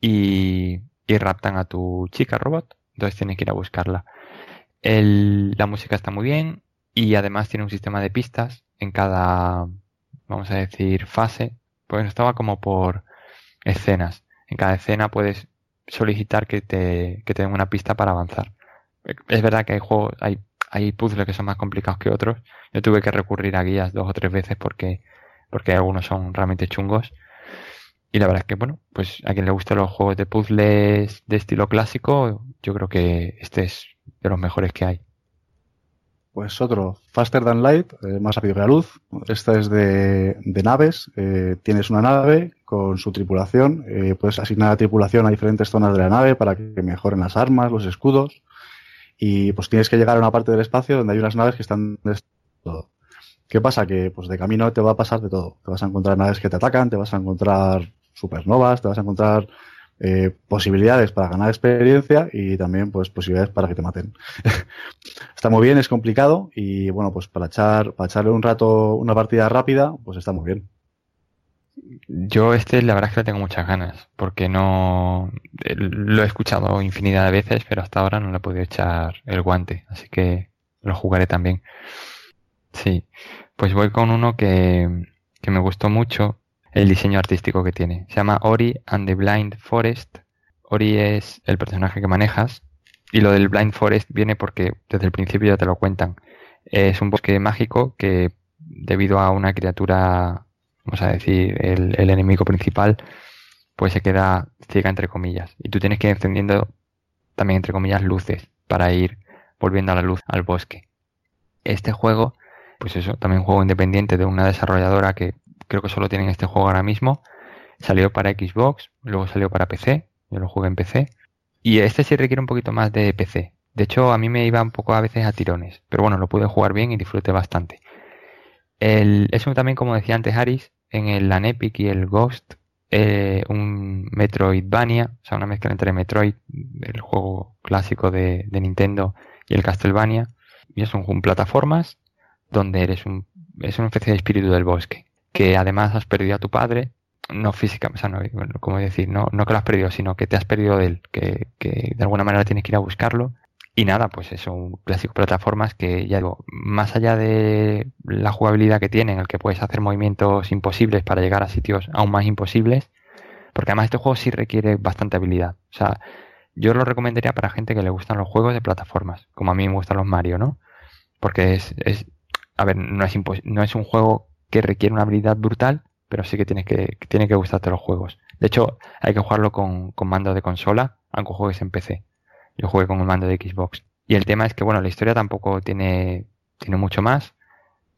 y, y, raptan a tu chica robot. Entonces tienes que ir a buscarla. El, la música está muy bien y además tiene un sistema de pistas en cada, vamos a decir, fase. Pues estaba como por escenas. En cada escena puedes solicitar que te, que te den una pista para avanzar. Es verdad que hay juegos, hay hay puzzles que son más complicados que otros. Yo tuve que recurrir a guías dos o tres veces porque, porque algunos son realmente chungos. Y la verdad es que, bueno, pues a quien le gustan los juegos de puzzles de estilo clásico, yo creo que este es de los mejores que hay. Pues otro, Faster Than Light, eh, más rápido que la luz. Esta es de, de naves. Eh, tienes una nave con su tripulación. Eh, puedes asignar a tripulación a diferentes zonas de la nave para que mejoren las armas, los escudos y pues tienes que llegar a una parte del espacio donde hay unas naves que están todo. ¿Qué pasa? Que pues de camino te va a pasar de todo. Te vas a encontrar naves que te atacan, te vas a encontrar supernovas, te vas a encontrar eh, posibilidades para ganar experiencia y también pues posibilidades para que te maten. [LAUGHS] está muy bien, es complicado y bueno, pues para echar, para echarle un rato una partida rápida, pues está muy bien. Yo este la verdad es que le tengo muchas ganas, porque no lo he escuchado infinidad de veces, pero hasta ahora no le he podido echar el guante, así que lo jugaré también. Sí, pues voy con uno que, que me gustó mucho, el diseño artístico que tiene. Se llama Ori and the Blind Forest. Ori es el personaje que manejas y lo del Blind Forest viene porque desde el principio ya te lo cuentan. Es un bosque mágico que debido a una criatura vamos a decir, el, el enemigo principal, pues se queda ciega entre comillas. Y tú tienes que ir encendiendo también entre comillas luces para ir volviendo a la luz al bosque. Este juego, pues eso, también un juego independiente de una desarrolladora que creo que solo tienen este juego ahora mismo. Salió para Xbox, luego salió para PC, yo lo jugué en PC. Y este sí requiere un poquito más de PC. De hecho, a mí me iba un poco a veces a tirones, pero bueno, lo pude jugar bien y disfruté bastante. El, eso también, como decía antes Aris, en el Anepic y el Ghost eh, un Metroidvania, o sea, una mezcla entre Metroid, el juego clásico de, Nintendo, y el Castlevania. Y es un, juego plataformas donde eres un, es una especie de espíritu del bosque, que además has perdido a tu padre, no físicamente, o sea, no, como decir, no, no que lo has perdido, sino que te has perdido de él, que, que de alguna manera tienes que ir a buscarlo y nada, pues eso, un clásico plataformas que ya digo, más allá de la jugabilidad que tiene, en el que puedes hacer movimientos imposibles para llegar a sitios aún más imposibles, porque además este juego sí requiere bastante habilidad. O sea, yo lo recomendaría para gente que le gustan los juegos de plataformas, como a mí me gustan los Mario, ¿no? Porque es, es a ver, no es, no es un juego que requiere una habilidad brutal, pero sí que tiene que, tiene que gustarte los juegos. De hecho, hay que jugarlo con, con mando de consola, aunque juegues en PC. Yo jugué con el mando de Xbox. Y el tema es que, bueno, la historia tampoco tiene, tiene mucho más,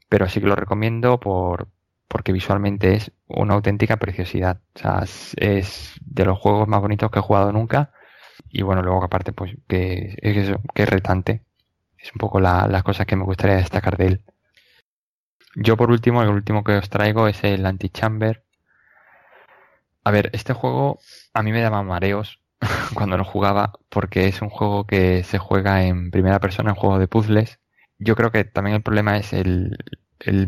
pero sí que lo recomiendo por, porque visualmente es una auténtica preciosidad. O sea, es, de los juegos más bonitos que he jugado nunca. Y bueno, luego aparte, pues, que, es, que es retante. Es un poco la, las cosas que me gustaría destacar de él. Yo por último, el último que os traigo es el Antichamber. A ver, este juego a mí me daba mareos [LAUGHS] cuando lo jugaba porque es un juego que se juega en primera persona, un juego de puzzles. Yo creo que también el problema es el,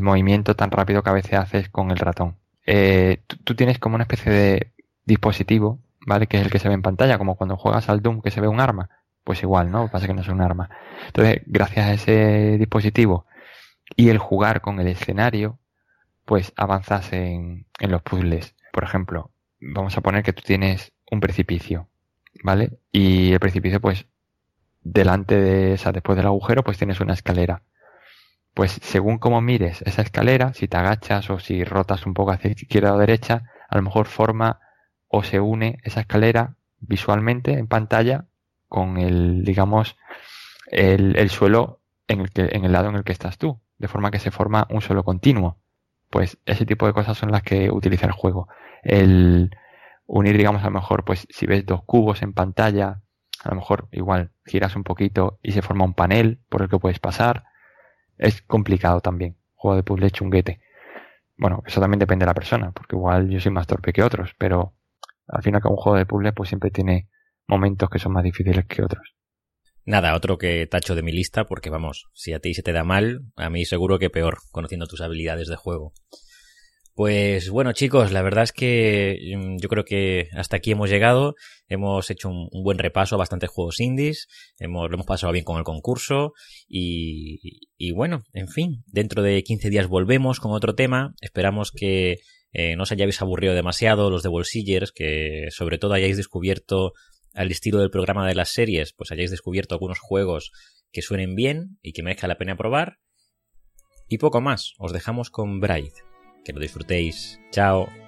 movimiento tan rápido que a veces haces con el ratón. Eh, tú, tienes como una especie de dispositivo, ¿vale? Que es el que se ve en pantalla, como cuando juegas al Doom que se ve un arma. Pues igual, ¿no? Pasa que no es un arma. Entonces, gracias a ese dispositivo y el jugar con el escenario, pues avanzas en, en los puzzles. Por ejemplo, vamos a poner que tú tienes un precipicio, ¿vale? Y el precipicio, pues, delante de esa, después del agujero, pues tienes una escalera. Pues según cómo mires esa escalera, si te agachas o si rotas un poco hacia izquierda o derecha, a lo mejor forma o se une esa escalera visualmente en pantalla con el, digamos, el, el suelo en el, que, en el lado en el que estás tú de forma que se forma un solo continuo. Pues ese tipo de cosas son las que utiliza el juego. El unir, digamos, a lo mejor, pues si ves dos cubos en pantalla, a lo mejor igual giras un poquito y se forma un panel por el que puedes pasar. Es complicado también. Juego de puzzle chunguete. Bueno, eso también depende de la persona, porque igual yo soy más torpe que otros, pero al final que un juego de puzzle pues siempre tiene momentos que son más difíciles que otros. Nada, otro que tacho de mi lista, porque vamos, si a ti se te da mal, a mí seguro que peor, conociendo tus habilidades de juego. Pues bueno chicos, la verdad es que mm, yo creo que hasta aquí hemos llegado, hemos hecho un, buen repaso a bastantes juegos indies, hemos, lo hemos pasado bien con el concurso. Y, y bueno, en fin, dentro de 15 días volvemos con otro tema, esperamos que eh, no os hayáis aburrido demasiado los de Bolsillers, que sobre todo hayáis descubierto al estilo del programa de las series, pues hayáis descubierto algunos juegos que suenen bien y que merezca la pena probar. Y poco más, os dejamos con Bride. Que lo disfrutéis. Chao.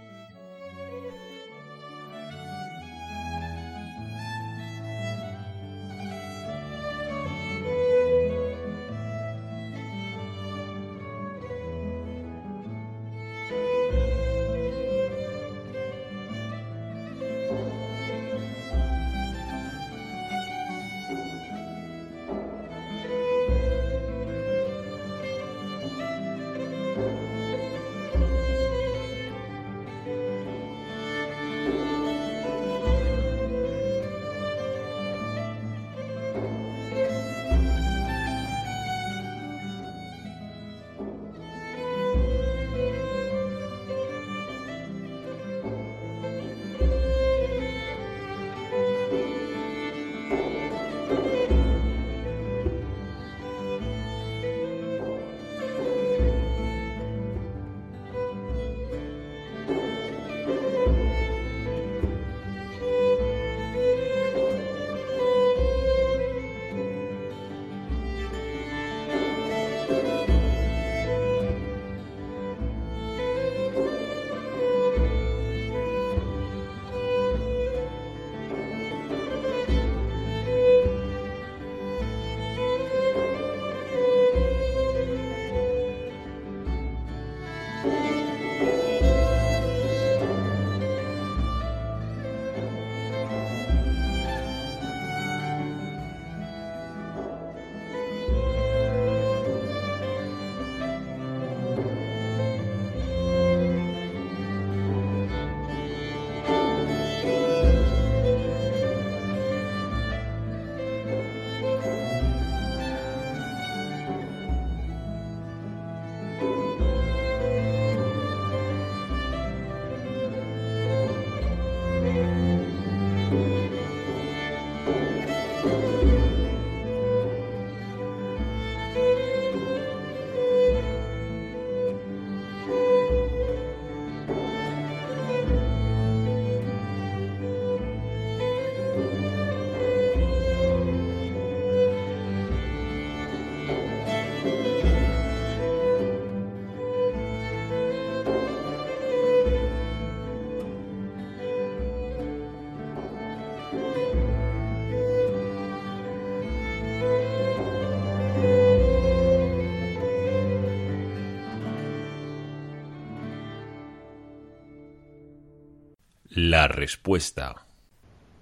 La respuesta.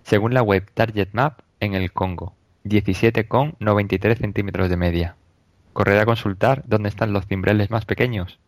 Según la web Target Map, en el Congo, 17,93 centímetros de media. Correr a consultar dónde están los cimbreles más pequeños.